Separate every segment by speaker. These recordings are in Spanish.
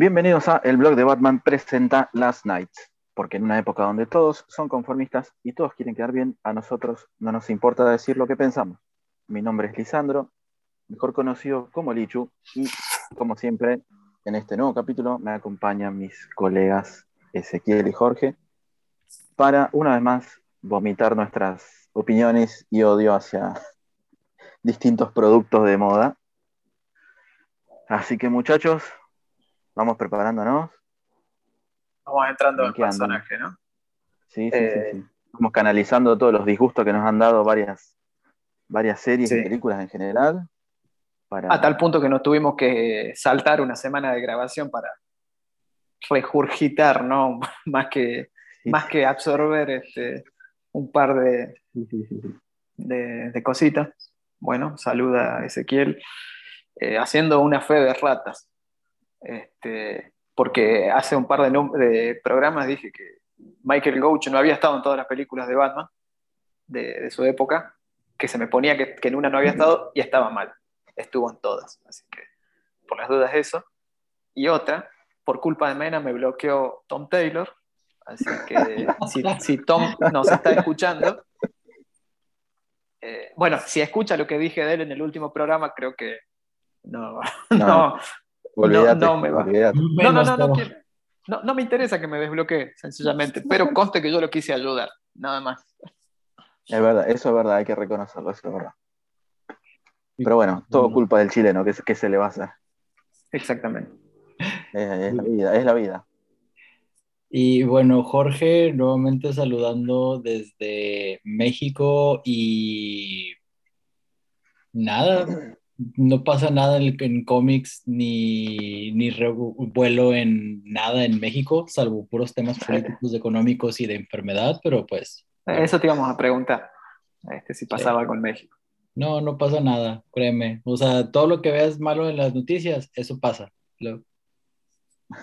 Speaker 1: Bienvenidos a El blog de Batman presenta Last Nights, porque en una época donde todos son conformistas y todos quieren quedar bien, a nosotros no nos importa decir lo que pensamos. Mi nombre es Lisandro, mejor conocido como Lichu, y como siempre, en este nuevo capítulo me acompañan mis colegas Ezequiel y Jorge para una vez más vomitar nuestras opiniones y odio hacia distintos productos de moda. Así que muchachos, vamos preparándonos.
Speaker 2: Vamos entrando en personaje, ¿no?
Speaker 1: Sí, sí,
Speaker 2: Eh,
Speaker 1: sí, sí. Vamos canalizando todos los disgustos que nos han dado varias, varias series y
Speaker 2: Sí.
Speaker 1: películas en general. Para...
Speaker 2: A tal punto que nos tuvimos que saltar una semana de grabación para regurgitar, ¿no? Más que,
Speaker 1: Sí,
Speaker 2: más que absorber este, un par de,
Speaker 1: sí, sí, sí, sí.
Speaker 2: de- de cositas. Bueno, saluda a Ezequiel, eh, haciendo una fe de ratas. Este, porque hace un par de, programas dije que Michael Gouch no había estado en todas las películas de Batman de, de su época, que se me ponía que, que en una no había estado y estaba mal. Estuvo en todas. Así que, por las dudas, eso. Y otra, por culpa de Mena me bloqueó Tom Taylor. Así que si, si Tom nos está escuchando, eh, bueno, si escucha lo que dije de él en el último programa, creo que no, no,
Speaker 1: Olvídate,
Speaker 2: no me va.
Speaker 1: olvídate.
Speaker 2: no, no, no, no, quiero- no, no me interesa que me desbloquee, sencillamente, pero conste que yo lo quise ayudar, nada más.
Speaker 1: Es verdad, eso es verdad, hay que reconocerlo, eso es verdad. Pero bueno, todo culpa del chileno, que, que se le va a hacer.
Speaker 2: Exactamente.
Speaker 1: Es, es la vida, es la vida.
Speaker 3: Y bueno, Jorge, nuevamente saludando desde México y nada, no pasa nada en, en cómics ni, ni revuelo en nada en México, salvo puros temas políticos, económicos y de enfermedad, pero pues
Speaker 2: Eso te íbamos a preguntar, este, si pasaba algo en México.
Speaker 3: no, no pasa nada, créeme. O sea, todo lo que veas malo en las noticias, eso pasa. Lo-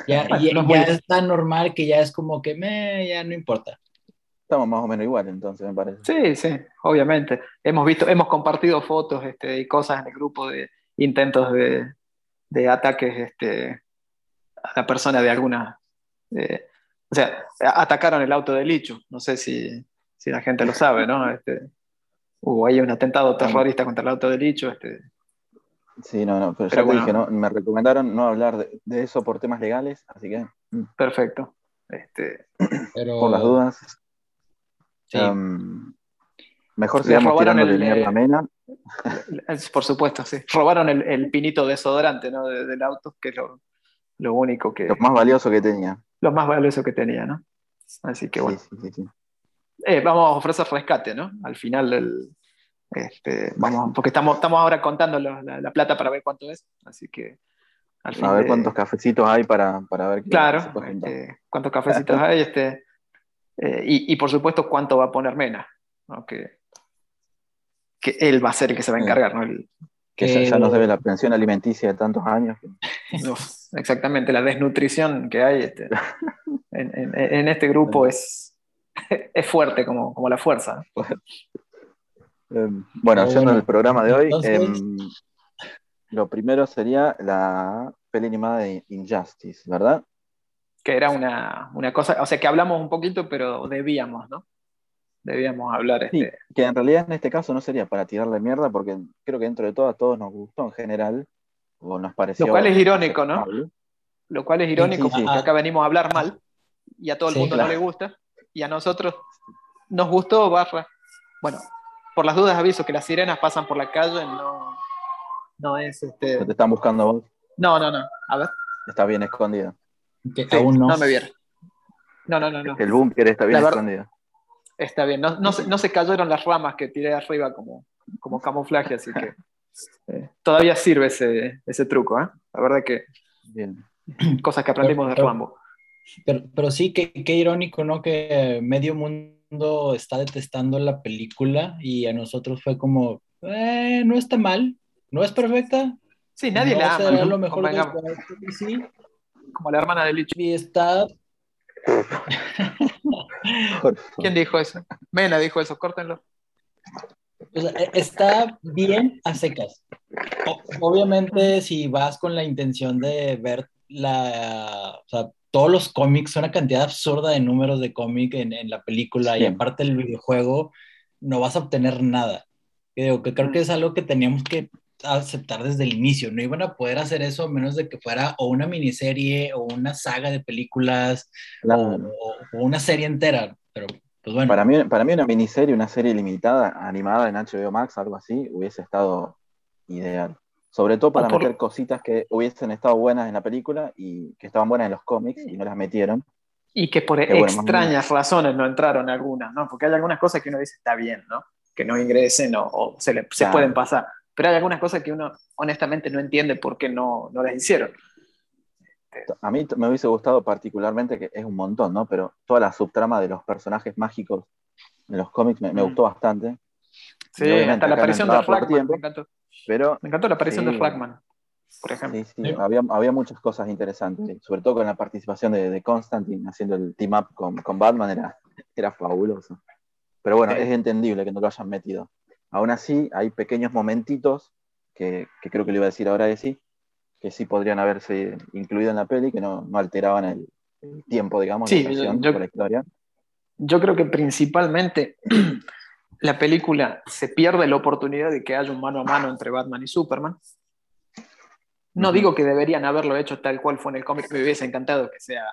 Speaker 3: ya, ya- ya es tan normal que ya es como que me, ya no importa.
Speaker 1: Estamos más o menos igual, entonces, me parece.
Speaker 2: Sí, sí, obviamente. Hemos visto, hemos compartido fotos este, y cosas en el grupo de intentos de, de ataques este, a la persona de alguna. o sea, atacaron el auto de Lichu. No sé si, si la gente lo sabe, ¿no? Este, hubo ahí un atentado terrorista contra el auto de Lichu. Este,
Speaker 1: Sí, no, no, pero,
Speaker 2: Pero
Speaker 1: ya
Speaker 2: bueno.
Speaker 1: te dije, no, me recomendaron no hablar de, de eso por temas legales, así que, mm,
Speaker 2: perfecto. Este,
Speaker 3: Pero,
Speaker 1: por las dudas,
Speaker 3: sí.
Speaker 1: um, mejor sigamos tirándole
Speaker 2: el,
Speaker 1: mierda
Speaker 2: eh,
Speaker 1: a Mena.
Speaker 2: por supuesto, sí. Robaron el, el pinito desodorante ¿no? de- del auto, que es lo, lo único que.
Speaker 1: Lo más valioso que tenía.
Speaker 2: lo más valioso que tenía, ¿no? Así que bueno.
Speaker 1: Sí, sí.
Speaker 2: Eh, vamos a ofrecer rescate, ¿no? Al final del. Este, vamos, porque estamos, estamos ahora contando lo- la, la plata para ver cuánto es, así que al fin
Speaker 1: A ver
Speaker 2: de-
Speaker 1: cuántos cafecitos hay para, para ver qué
Speaker 2: Claro, este, cuántos cafecitos hay, este, eh, y, y por supuesto cuánto va a poner Mena, ¿no? que, que él va a ser el que se va a encargar, ¿no? El-
Speaker 1: que ya, ya nos debe la pensión alimenticia de tantos años.
Speaker 2: Uf, exactamente, la desnutrición que hay este, en, en- en este grupo es, es fuerte como, como la fuerza.
Speaker 1: Eh, bueno,
Speaker 3: Pero
Speaker 1: yendo
Speaker 3: bueno,
Speaker 1: al programa de hoy,
Speaker 3: entonces-
Speaker 1: em, lo primero sería la peli animada de Injustice, ¿verdad?
Speaker 2: Que era una, una cosa, o sea que hablamos un poquito, pero debíamos, ¿no? Debíamos hablar.
Speaker 1: Sí,
Speaker 2: Este,
Speaker 1: que en realidad en este caso no sería para tirarle mierda, porque creo que dentro de todo a todos nos gustó en general, o nos pareció.
Speaker 2: Lo cual es irónico, ¿no? Lo cual es irónico
Speaker 1: sí, sí.
Speaker 2: porque acá venimos a hablar mal y a todo el
Speaker 3: Sí,
Speaker 2: mundo
Speaker 1: claro.
Speaker 2: no le gusta y a nosotros nos gustó barra. Bueno, por las dudas aviso que las sirenas pasan por la calle, no, no es este.
Speaker 1: Te están buscando a vos,
Speaker 2: No, no, no. A ver.
Speaker 1: está bien escondido.
Speaker 3: Que
Speaker 2: Sí,
Speaker 3: aún no.
Speaker 2: no me vieron. No, no, no, no.
Speaker 1: El búnker está bien escondido.
Speaker 2: Está bien. No, no, se, no se cayeron las ramas que tiré arriba como, como camuflaje, así que eh, todavía sirve ese, ese truco, ¿eh? La verdad que
Speaker 1: Bien.
Speaker 2: cosas que aprendimos de
Speaker 3: Pero-
Speaker 2: Rambo.
Speaker 3: Pero, pero sí, qué, qué irónico, ¿no? Que medio mundo está detestando la película y a nosotros fue como, eh, no está mal, no es perfecta.
Speaker 2: Sí, nadie
Speaker 3: no
Speaker 2: la ama.
Speaker 3: lo mejor de sí,
Speaker 2: Como la hermana de Licho.
Speaker 3: y está
Speaker 1: Por favor.
Speaker 2: ¿Quién dijo eso? Mena dijo eso, córtenlo.
Speaker 3: O sea, e- está bien a secas. O- obviamente, si vas con la intención de ver la, o sea, todos los cómics, una cantidad absurda de números de cómic en, en, la película y aparte el videojuego, no vas a obtener nada. Creo que, creo que es algo que teníamos que aceptar desde el inicio. No iban a poder hacer eso a menos de que fuera o una miniserie o una saga de películas o, o, una serie entera. Pero, pues bueno.
Speaker 1: Para mí, para mí una miniserie, una serie limitada, animada en HBO Max, algo así, hubiese estado ideal. Sobre todo para meter cositas que hubiesen estado buenas en la película y que estaban buenas en los cómics y no las metieron.
Speaker 2: Y que por extrañas razones no entraron algunas, ¿no? Porque hay algunas cosas que uno dice está bien, ¿no? Que no ingresen o, o se, le, se pueden pasar. Pero hay algunas cosas que uno honestamente no entiende por qué no, no las hicieron.
Speaker 1: A mí me hubiese gustado particularmente, que es un montón, ¿no? Pero toda la subtrama de los personajes mágicos en los cómics me, me mm. gustó bastante.
Speaker 2: Sí, hasta la aparición de Flagman me encantó. Pero, me encantó la aparición de Flagman, por ejemplo.
Speaker 1: Sí, sí, Había, había, muchas cosas interesantes, sobre todo con la participación de, de Constantine haciendo el team up con, con Batman, era, era fabuloso. Pero bueno, es entendible que no lo hayan metido. Aún así, hay pequeños momentitos que, que creo que le iba a decir ahora de sí, que sí podrían haberse incluido en la peli, que no, no alteraban el, el, tiempo, digamos,
Speaker 2: sí, yo, yo, la historia. Yo creo que principalmente la película se pierde la oportunidad de que haya un mano a mano entre Batman y Superman. No uh -huh. digo que deberían haberlo hecho tal cual fue en el cómic, me hubiese encantado que sea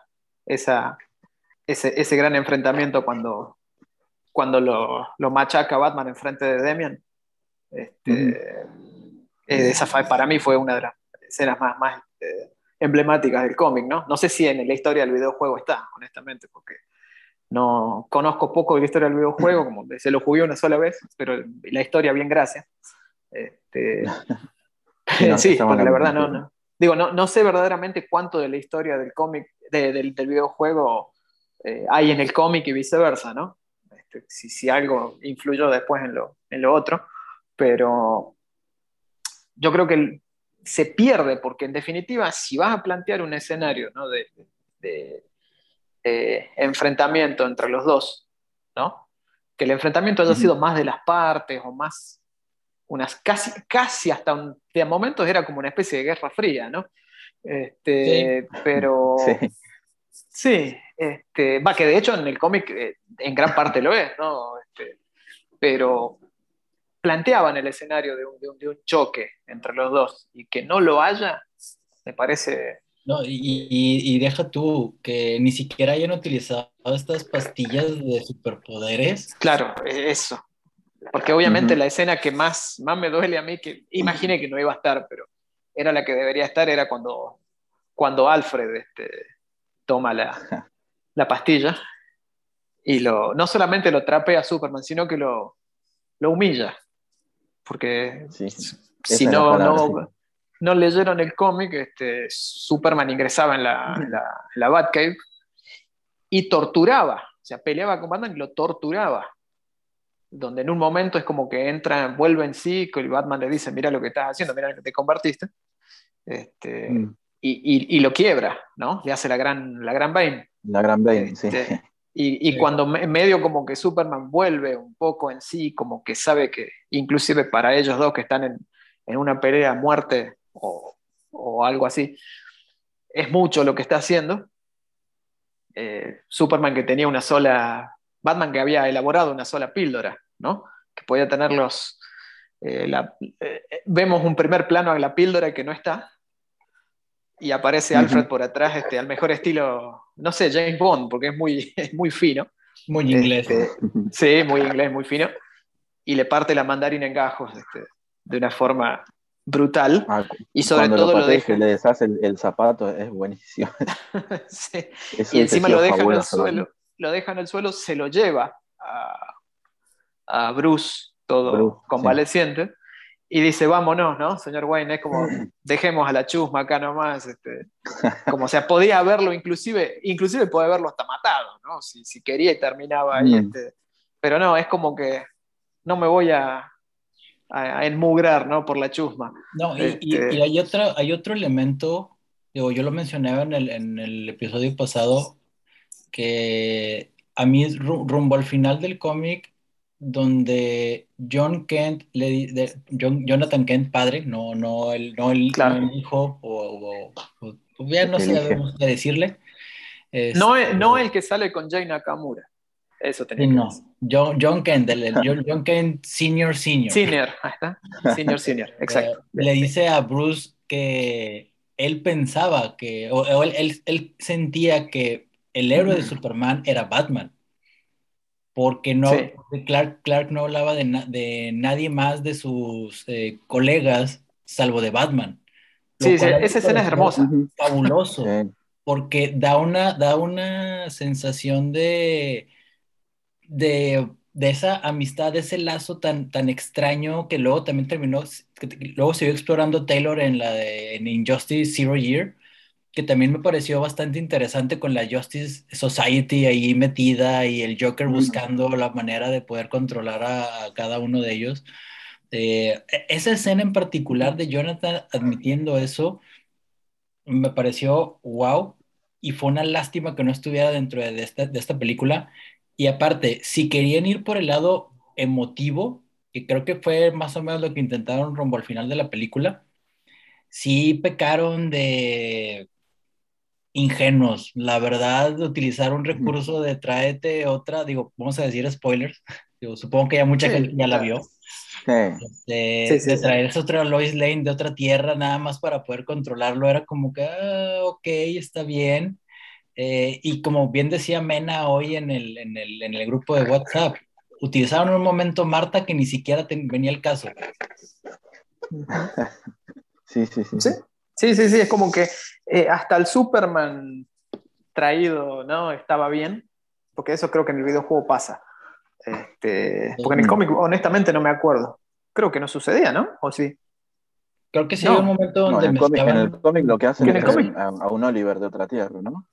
Speaker 2: esa, ese, ese gran enfrentamiento cuando, cuando lo, lo, machaca Batman enfrente de Demian. Este, -huh. esa fue, para mí fue una de las escenas más, más eh, emblemáticas del cómic, ¿no? No sé si en la historia del videojuego está, honestamente, porque no conozco poco de la historia del videojuego, como se lo jugué una sola vez, pero la historia bien gracias. Este, no, sí, porque la verdad no, no, digo, no, no sé verdaderamente cuánto de la historia del cómic, de, del, del, videojuego eh, hay en el cómic y viceversa, ¿no? Este, si, si, algo influyó después en lo, en lo otro, pero yo creo que se pierde porque en definitiva si vas a plantear un escenario ¿no? de, de eh, enfrentamiento entre los dos, ¿no? Que el enfrentamiento haya sido más de las partes o más, unas casi, casi hasta un, de momentos era como una especie de guerra fría, ¿no? Este, sí. Pero sí, sí este, va, que de hecho en el cómic eh, en gran parte lo es, ¿no? Este, pero planteaban el escenario de un, de, un, de un choque entre los dos y que no lo haya, me parece
Speaker 3: no, y, y, y, deja tú que ni siquiera hayan utilizado estas pastillas de superpoderes.
Speaker 2: Claro, eso. Porque obviamente uh -huh. la escena que más, más me duele a mí, que imaginé que no iba a estar, pero era la que debería estar, era cuando, cuando Alfred este, toma la, la pastilla y lo, no solamente lo trapea a Superman, sino que lo, lo humilla. Porque sí, si no, no, no leyeron el cómic, este, Superman ingresaba en la, en la, en la Batcave y torturaba, o sea, peleaba con Batman y lo torturaba. Donde en un momento es como que entra, vuelve en sí, y Batman le dice, mira lo que estás haciendo, mira lo que te convertiste. Este, mm. Y, y, y, lo quiebra, ¿no? Le hace la gran, la gran Bane.
Speaker 1: La gran Bane, este, sí.
Speaker 2: Y, y, cuando en medio como que Superman vuelve un poco en sí, como que sabe que inclusive para ellos dos que están en, en una pelea a muerte o, o, algo así. Es mucho lo que está haciendo. Eh, Superman que tenía una sola, Batman que había elaborado una sola píldora, ¿no? Que podía tener los... Eh, la, eh, vemos un primer plano a la píldora que no está, y aparece Alfred uh -huh. por atrás, este, al mejor estilo, no sé, James Bond, porque es muy, es muy fino.
Speaker 3: Muy inglés.
Speaker 2: Este, sí, muy inglés, muy fino. Y le parte la mandarina en gajos este, de una forma brutal. Ah, y sobre todo lo, lo deja.
Speaker 1: le deshace el, el, zapato, es buenísimo.
Speaker 2: sí. y encima lo deja en el suelo, lo deja en el suelo, se lo lleva a, a Bruce, todo Bruce, convaleciente. Sí. Y dice, vámonos, ¿no? Señor Wayne, es como, dejemos a la chusma acá nomás. Este, como, o sea, podía haberlo, inclusive, inclusive puede haberlo hasta matado, ¿no? Si, si quería y terminaba ahí. Mm. Este, pero no, es como que no me voy a, a, a enmugrar, ¿no? Por la chusma.
Speaker 3: No, y, este... y, y, hay, otra, hay otro elemento, digo, yo lo mencionaba en el, en el episodio pasado, que a mí rumbo al final del cómic, donde John Kent, le, de, John, Jonathan Kent, padre, no, no, el, no, el, claro. no el hijo o, o, o, ya no sabemos qué decirle.
Speaker 2: no, no el que sale con Jay Nakamura. Eso tenía
Speaker 3: no. John, John Kent, John, Kent Senior Senior.
Speaker 2: Senior, ahí está. Senior Senior, exacto.
Speaker 3: Eh, le dice a Bruce que él pensaba que, o, él, él, sentía que el héroe de Superman era Batman. Porque no, Clark, Clark no hablaba de, de nadie más de sus eh, colegas salvo de Batman.
Speaker 2: Sí, esa escena es hermosa.
Speaker 3: Fabuloso. Porque da una, da una sensación de de, esa amistad, de ese lazo tan, tan extraño que luego también terminó, que luego siguió explorando Taylor en la de en Injustice Zero Year, que también me pareció bastante interesante con la Justice Society ahí metida y el Joker buscando la manera de poder controlar a, cada uno de ellos. Eh, e, esa escena en particular de Jonathan admitiendo eso me pareció wow y fue una lástima que no estuviera dentro de esta, de esta película y aparte, si querían ir por el lado emotivo, que creo que fue más o menos lo que intentaron rumbo al final de la película, sí pecaron de ingenuos. La verdad, utilizar un recurso de tráete otra, digo, vamos a decir spoilers, digo, supongo que ya mucha gente ya la vio. Este, de, traerse otra Lois Lane de otra tierra nada más para poder controlarlo, era como que, ah, ok, está bien. Eh, y como bien decía Mena hoy en el, en el, en el grupo de WhatsApp, utilizaron un momento Marta que ni siquiera venía el caso.
Speaker 1: Sí, sí, sí.
Speaker 2: Sí, sí, sí, es como que eh, hasta el Superman traído, ¿no? Estaba bien, porque eso creo que en el videojuego pasa. Este, porque en el cómic, honestamente, no me acuerdo. Creo que no sucedía, ¿no? ¿O sí?
Speaker 3: Creo que sí, no. un momento donde
Speaker 1: en, el cómic, lo que hacen es a, a, un Oliver de otra tierra, ¿no?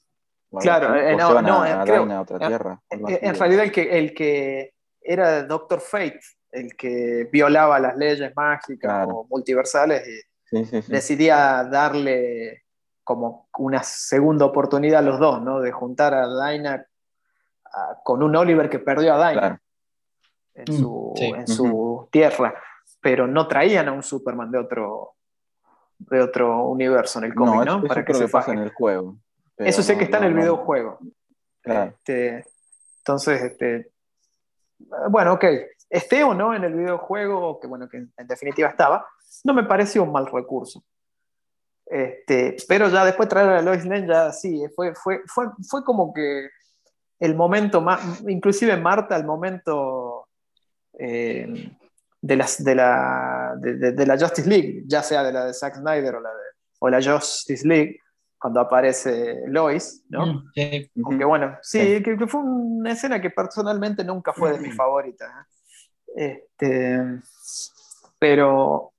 Speaker 2: Claro, eh, no, no, eh, en realidad el que, el que era Doctor Fate, el que violaba las leyes mágicas o multiversales decidía darle como una segunda oportunidad a los dos, ¿no? De juntar a Dinah con un Oliver que perdió a Dinah en, su, en su tierra, pero no traían a un Superman de otro, de otro universo en el cómic, ¿no?
Speaker 1: Para que se pasa en el juego.
Speaker 2: Eso sé que está en el videojuego. Este, entonces, este, bueno, ok, esté o no en el videojuego, que bueno, que en definitiva estaba, no me pareció un mal recurso. Este, pero ya después traer a Lois Lane ya sí, fue, fue, fue, fue como que el momento más, inclusive Marta, el momento eh, de, las, de, la, de, la Justice League, ya sea de la de Zack Snyder o la, de, o la Justice League, cuando aparece Lois, ¿no? Mm, sí. Aunque bueno, sí, Que, fue una escena que personalmente nunca fue de mis favoritas. ¿eh? Este, pero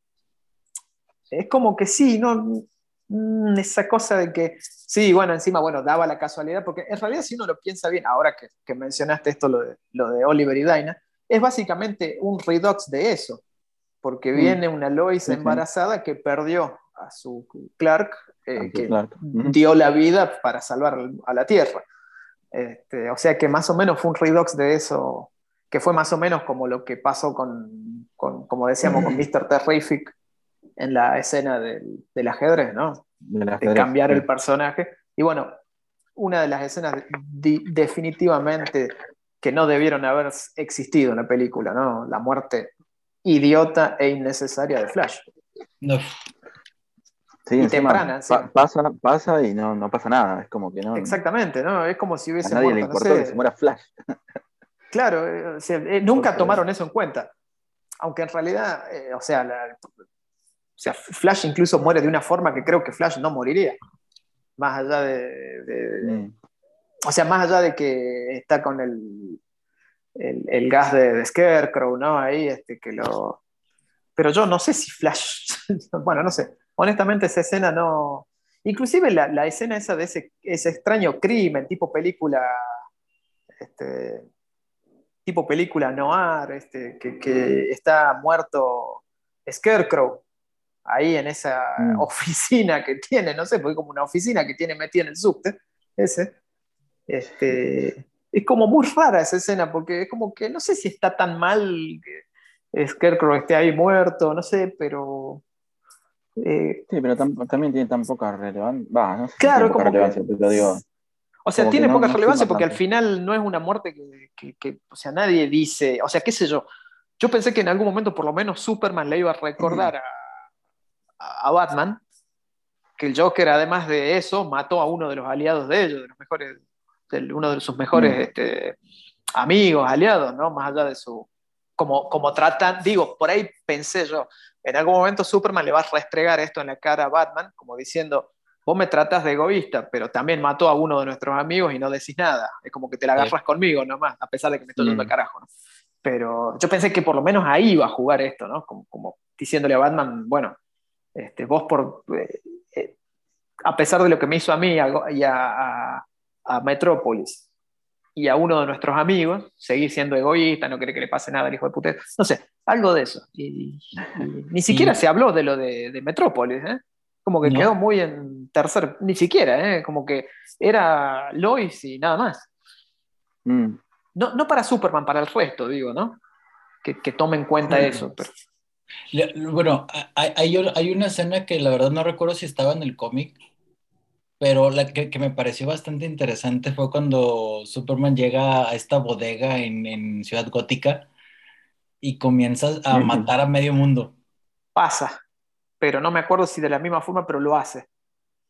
Speaker 2: es como que sí, ¿no? Mm, esa cosa de que, sí, bueno, encima, bueno, daba la casualidad, porque en realidad si uno lo piensa bien, ahora que, que mencionaste esto, lo de, lo de, Oliver y Dinah, es básicamente un redux de eso, porque mm. viene una Lois embarazada que perdió a su Clark eh, que dio la vida para salvar a la Tierra. Este, o sea que más o menos fue un redux de eso, que fue más o menos como lo que pasó con, como decíamos, con Mr. Terrific en la escena del, ajedrez, ¿no? de cambiar el personaje. Y bueno, una de las escenas definitivamente que no debieron haber existido en la película, ¿no? La muerte idiota e innecesaria de Flash. No.
Speaker 1: Sí, temprana. pasa, pasa y no, no pasa nada. Es como que no.
Speaker 2: Exactamente, ¿no? Es como si hubiese.
Speaker 1: A nadie le importó que se muera Flash.
Speaker 2: Claro, eh, eh, nunca tomaron eso en cuenta. Aunque en realidad, eh, o, sea, o sea, Flash incluso muere de una forma que creo que Flash no moriría. Más allá de. Mm. O sea, más allá de que está con el, el, gas de, de, Scarecrow, ¿no? Ahí, este, que lo. Pero yo no sé si Flash. bueno, no sé honestamente esa escena no... Inclusive la, escena esa de ese, extraño crimen, tipo película, este, tipo película noir, este, que, está muerto Scarecrow ahí en esa mm. oficina que tiene, no sé, porque como una oficina que tiene metida en el subte, ese. Este, es como muy rara esa escena, porque es como que no sé si está tan mal que Scarecrow esté ahí muerto, no sé, pero Eh,
Speaker 1: sí, pero también tiene tan poca relevancia. Va, no sé
Speaker 2: claro,
Speaker 1: si poca relevancia, pero digo.
Speaker 2: O sea, tiene poca relevancia porque al final no es una muerte que, que, o sea, nadie dice, o sea, qué sé yo. Yo pensé que en algún momento por lo menos Superman le iba a recordar a, a Batman que el Joker, además de eso, mató a uno de los aliados de ellos, de los mejores, de uno de sus mejores
Speaker 1: Mm.
Speaker 2: este, amigos, aliados, ¿no? Más allá de su. Como, como tratan, digo, por ahí pensé yo, en algún momento Superman le va a restregar esto en la cara a Batman, como diciendo, vos me tratas de egoísta, pero también mató a uno de nuestros amigos y no decís nada. Es como que te la agarras conmigo nomás, a pesar de que me estoy yendo
Speaker 1: Mm.
Speaker 2: al carajo, ¿no? Pero yo pensé que por lo menos ahí iba a jugar esto, ¿no? Como, como diciéndole a Batman, bueno, este, vos por, eh, eh, a pesar de lo que me hizo a mí a- y a, a, a Metrópolis y a uno de nuestros amigos, seguir siendo egoísta, no quiere que le pase nada al hijo de puta. No sé, algo de eso. Y, y ni siquiera se habló de lo de, de Metrópolis, ¿eh? Como que
Speaker 3: No.
Speaker 2: quedó muy en tercer, ni siquiera, ¿eh? Como que era Lois y nada más.
Speaker 1: Mm.
Speaker 2: No, no para Superman, para el resto, digo, ¿no? Que, que tome en cuenta
Speaker 1: Mm.
Speaker 2: eso. Pero,
Speaker 3: Bueno, hay, hay- una escena que la verdad no recuerdo si estaba en el cómic, pero la que, que me pareció bastante interesante fue cuando Superman llega a esta bodega en, en Ciudad Gótica y comienza a matar a medio mundo.
Speaker 2: pasa. Pero no me acuerdo si de la misma forma, pero lo hace.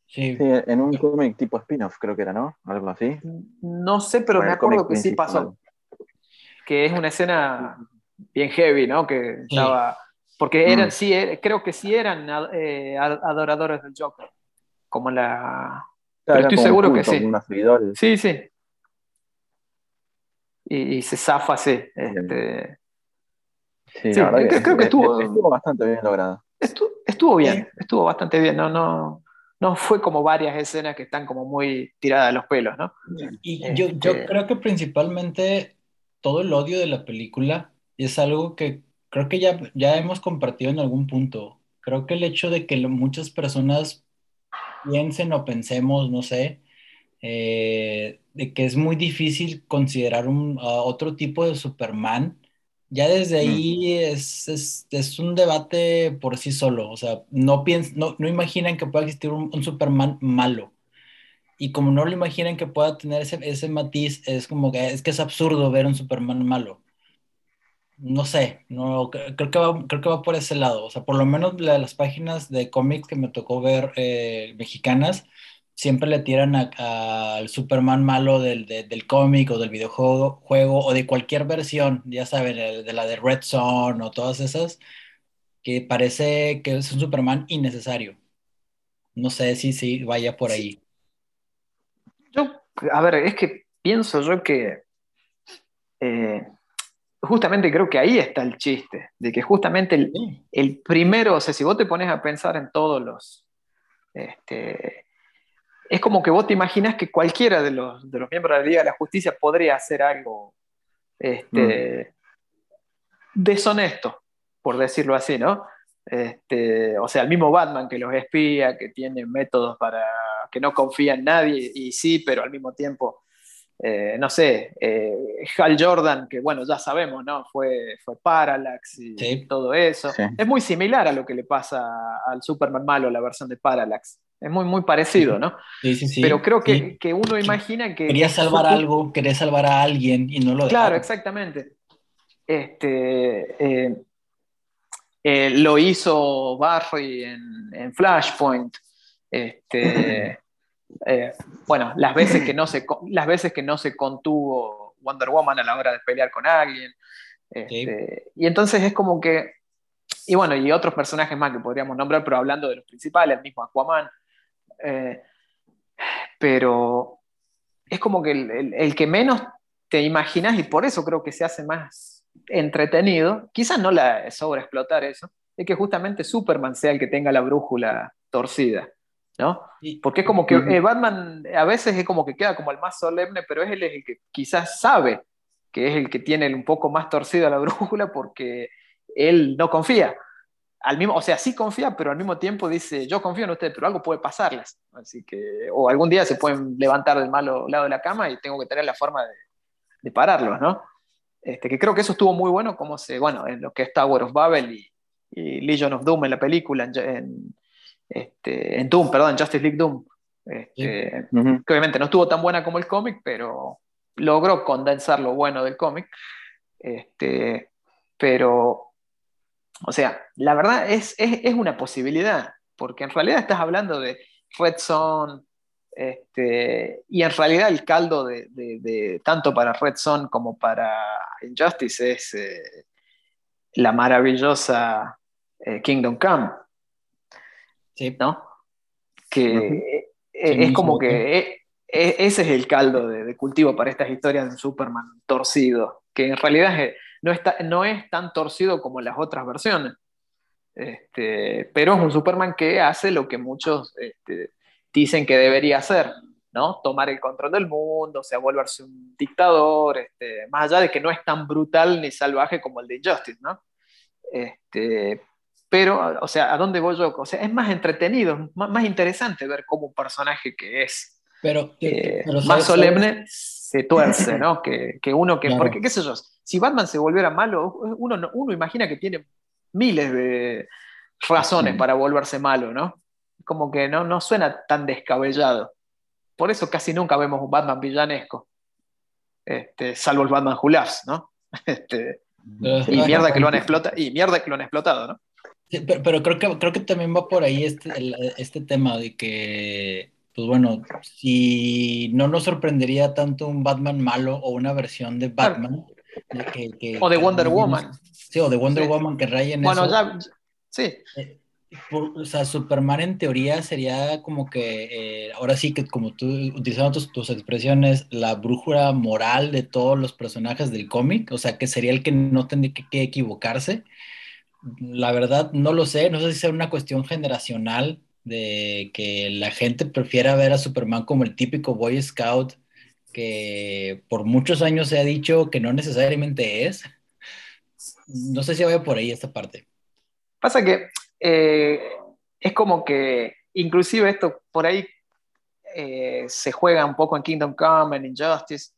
Speaker 3: Sí,
Speaker 1: Sí, en un cómic tipo spin-off, creo que era, ¿no? Algo así.
Speaker 2: No sé, pero
Speaker 1: O en
Speaker 2: me acuerdo que sí pasó. Que es una escena bien heavy, ¿no? Que
Speaker 3: Sí.
Speaker 2: Porque eran,
Speaker 1: Mm.
Speaker 2: sí, eh, creo que sí eran eh, ad- adoradores del Joker. Como la.
Speaker 1: Claro,
Speaker 2: Pero estoy
Speaker 1: como un
Speaker 2: seguro que sí. Sí, sí. Y, y se zafa así. Este,
Speaker 1: Sí,
Speaker 2: Sí,
Speaker 1: la verdad
Speaker 2: creo- creo que estuvo-
Speaker 1: estuvo bastante bien logrado.
Speaker 2: estuvo, estuvo bien,
Speaker 3: Sí.
Speaker 2: estuvo bastante bien. No, no, no fue como varias escenas que están como muy tiradas de los pelos, ¿no?
Speaker 3: Y yo, yo
Speaker 2: Este-
Speaker 3: creo que principalmente todo el odio de la película es algo que creo que ya, ya hemos compartido en algún punto. Creo que el hecho de que lo- muchas personas piensen o pensemos, no sé, eh, de que es muy difícil considerar un, otro tipo de Superman, ya desde ahí es, es, es un debate por sí solo. O sea, no, piens, no, no imaginan que pueda existir un, un Superman malo. Y como no lo imaginan que pueda tener ese, ese matiz, es como que es que es absurdo ver un Superman malo. No sé, no, cre- creo que va, creo que va por ese lado. O sea, por lo menos la- las páginas de cómics que me tocó ver eh, mexicanas, siempre le tiran al Superman malo del, de- del cómic o del videojuego juego, o de cualquier versión, ya saben, el- de la de Red Son o todas esas, que parece que es un Superman innecesario. No sé si sí vaya por ahí.
Speaker 2: Yo, a ver, es que pienso yo que eh, justamente creo que ahí está el chiste, de que justamente el, el primero, o sea, si vos te pones a pensar en todos los, este, es como que vos te imaginas que cualquiera de los, de los miembros de la Liga de la Justicia podría hacer algo este, deshonesto, por decirlo así, ¿no? Este, o sea, el mismo Batman que los espía, que tiene métodos para que no confía en nadie, y sí, pero al mismo tiempo, eh, no sé, eh, Hal Jordan, que bueno, ya sabemos, ¿no? Fue, fue Parallax y
Speaker 3: Sí.
Speaker 2: todo eso.
Speaker 1: Sí.
Speaker 2: Es muy similar a lo que le pasa al Superman malo, la versión de Parallax. Es muy, muy parecido, ¿no?
Speaker 3: Sí, sí, sí.
Speaker 2: pero creo que,
Speaker 3: sí.
Speaker 2: que uno imagina que...
Speaker 3: Quería salvar algo, quería salvar a alguien y no lo
Speaker 2: Claro,
Speaker 3: dejaron.
Speaker 2: exactamente. Este, eh, eh, lo hizo Barry en, en Flashpoint. Este, eh, bueno, las veces, que no se, las veces que no se contuvo Wonder Woman a la hora de pelear con alguien. Este, Y entonces es como que. Y bueno, y otros personajes más que podríamos nombrar, pero hablando de los principales, el mismo Aquaman. Eh, pero es como que el, el- el que menos te imaginas, y por eso creo que se hace más entretenido, quizás no la sobreexplotar eso, es que justamente Superman sea el que tenga la brújula torcida, ¿no?
Speaker 3: Y-
Speaker 2: Porque es como que eh, Batman a veces es como que queda como el más solemne, pero es él el que quizás sabe que es el que tiene un poco más torcida la brújula porque él no confía. Al mismo, o sea, sí confía, pero al mismo tiempo dice, yo confío en usted, pero algo puede pasarles. Así que, o algún día se pueden levantar del malo lado de la cama y tengo que tener la forma de, de pararlos, ¿no? Este, que creo que eso estuvo muy bueno, como se, bueno, en lo que es Tower of Babel y, y Legion of Doom en la película, en, en- Este, en Doom, perdón, Justice League Doom. Este, que obviamente no estuvo tan buena como el cómic, pero logró condensar lo bueno del cómic. Este, pero, o sea, la verdad es, es, una posibilidad, porque en realidad estás hablando de Red Zone, este, y en realidad el caldo de, tanto para Red Zone como para Injustice es eh, la maravillosa eh, Kingdom Come. Sí. ¿No? Que es como que ese es el caldo de, cultivo para estas historias de Superman torcido, que en realidad no, está, no es tan torcido como las otras versiones. Este, pero es un Superman que hace lo que muchos este, dicen que debería hacer, ¿no? Tomar el control del mundo, o sea, volverse un dictador, este, más allá de que no es tan brutal ni salvaje como el de Injustice, ¿no? Este, pero, o sea, ¿a dónde voy yo? O sea, es más entretenido, más, interesante ver cómo un personaje que es
Speaker 3: pero,
Speaker 2: eh, más solemne se tuerce, ¿no? Que, que uno que, porque qué sé yo, si Batman se volviera malo, uno, uno imagina que tiene miles de razones para volverse malo, ¿no? Como que no, no suena tan descabellado. Por eso casi nunca vemos un Batman villanesco. Este, salvo el Batman Who ¿no? Este, y mierda que lo han explotado, y mierda que lo han explotado, ¿no?
Speaker 3: Pero, creo, que, creo que también va por ahí este, este tema de que, pues bueno, si no nos sorprendería tanto un Batman malo o una versión de Batman.
Speaker 2: o de Wonder Woman.
Speaker 3: Sí, o de Wonder Woman que rayen
Speaker 2: bueno, ya, sí.
Speaker 3: Eh, o sea, Superman en teoría sería como que, eh, ahora sí que como tú, utilizando tus, tus, expresiones, la brújula moral de todos los personajes del cómic, o sea, que sería el que no tendría que equivocarse la verdad no lo sé, no sé si sea una cuestión generacional de que la gente prefiera ver a Superman como el típico Boy Scout que por muchos años se ha dicho que no necesariamente es. No sé si vaya por ahí esta parte.
Speaker 2: Pasa que eh, es como que inclusive esto por ahí eh, se juega un poco en Kingdom Come, en Injustice.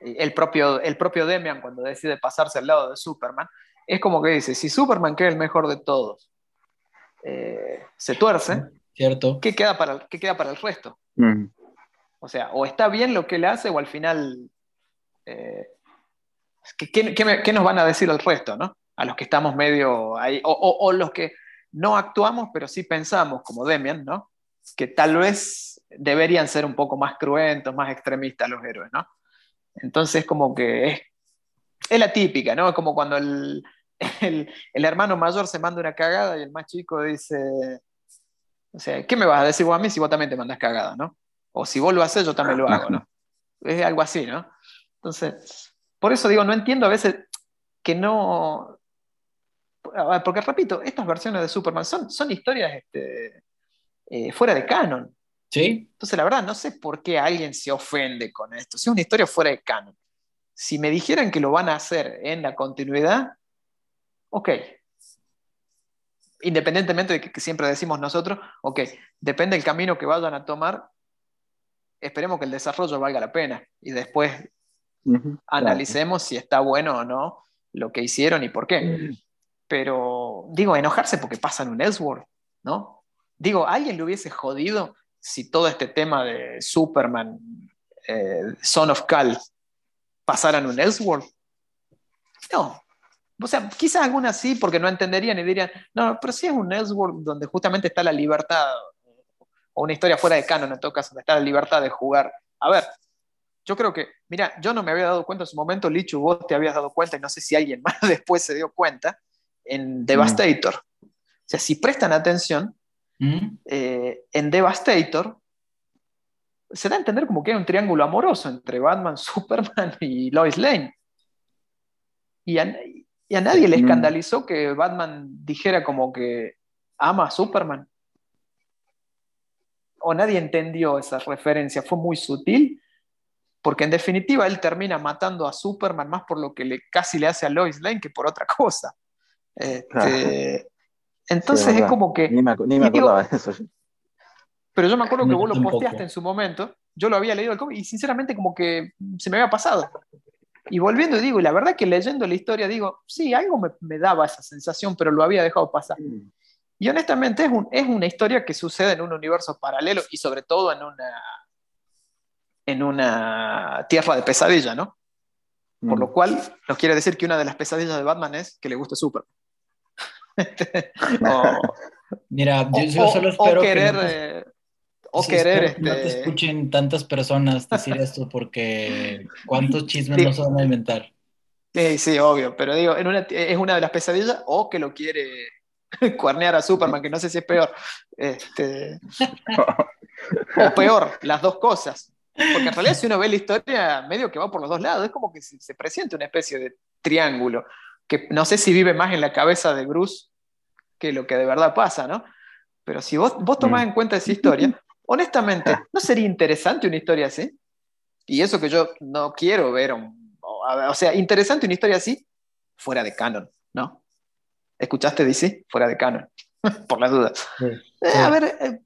Speaker 2: El propio, el propio Demian cuando decide pasarse al lado de Superman, es como que dice, si Superman, que es el mejor de todos, eh, se tuerce,
Speaker 3: ¿Cierto?
Speaker 2: ¿qué, queda para, ¿qué queda para el resto?
Speaker 1: Mm.
Speaker 2: O sea, o está bien lo que él hace o al final... Eh, ¿qué, nos van a decir el resto, no? A los que estamos medio ahí, o, los que no actuamos, pero sí pensamos, como Demian, ¿no? Que tal vez deberían ser un poco más cruentos, más extremistas los héroes, ¿no? Entonces, como que es es la típica, ¿no? Es como cuando el, hermano mayor se manda una cagada y el más chico dice, o sea, ¿qué me vas a decir vos a mí si vos también te mandas cagada, ¿no? O si vos lo haces, yo también lo hago, ¿no? Es algo así, ¿no? Entonces, por eso digo, no entiendo a veces que no... Porque repito, estas versiones de Superman son, son historias este, eh, fuera de canon.
Speaker 3: Sí.
Speaker 2: Entonces, la verdad, no sé por qué alguien se ofende con esto. Si es una historia fuera de canon si me dijeran que lo van a hacer en la continuidad, ok. Independientemente de que, siempre decimos nosotros, ok, depende del camino que vayan a tomar, esperemos que el desarrollo valga la pena y después analicemos si está bueno o no lo que hicieron y por qué. Pero digo, enojarse porque pasan un Ellsworth, ¿no? Digo, ¿alguien le hubiese jodido si todo este tema de Superman, eh, Son of Cal, pasaran un Elseworld. No. O sea, quizás algunas sí, porque no entenderían y dirían, no, pero si es un Elseworld donde justamente está la libertad, o una historia fuera de canon en todo caso, donde está la libertad de jugar. A ver, yo creo que, mira, yo no me había dado cuenta en su momento, Lichu, vos te habías dado cuenta, y no sé si alguien más después se dio cuenta, en Devastator. O sea, si prestan atención,
Speaker 3: mm.
Speaker 2: eh, en Devastator, se da a entender como que hay un triángulo amoroso entre Batman, Superman y Lois Lane. Y a, nadie le escandalizó que Batman dijera como que ama a Superman. O nadie entendió esa referencia, fue muy sutil, porque en definitiva él termina matando a Superman más por lo que le, casi le hace a Lois Lane que por otra cosa. Este, entonces es como que...
Speaker 1: Ni me, acordaba de eso.
Speaker 2: Pero yo me acuerdo que vos lo posteaste en su momento, yo lo había leído el cómic y sinceramente como que se me había pasado. Y volviendo, digo, y la verdad que leyendo la historia, digo, sí, algo me, daba esa sensación, pero lo había dejado pasar. Y honestamente es, es una historia que sucede en un universo paralelo y sobre todo en una, en una tierra de pesadilla, ¿no? Por lo mm. cual nos quiere decir que una de las pesadillas de Batman es que le guste Superman.
Speaker 3: Mira, yo, solo espero
Speaker 2: querer, que o querer
Speaker 3: no te este, escuchen tantas personas decir esto porque cuántos chismes no se van a inventar.
Speaker 2: Sí, sí, obvio, pero digo, es una de las pesadillas o que lo quiere cuernear a Superman, que no sé si es peor. Este, o peor, las dos cosas. Porque en realidad si uno ve la historia, medio que va por los dos lados, es como que se, se presenta una especie de triángulo, que no sé si vive más en la cabeza de Bruce que lo que de verdad pasa, ¿no? Pero si vos, vos tomás mm. en cuenta esa historia, honestamente, ¿no sería interesante una historia así? Y eso que yo no quiero ver, o, sea, interesante una historia así fuera de canon, ¿no? ¿Escuchaste, DC? Fuera de canon, por las dudas. Eh, a ver, eh,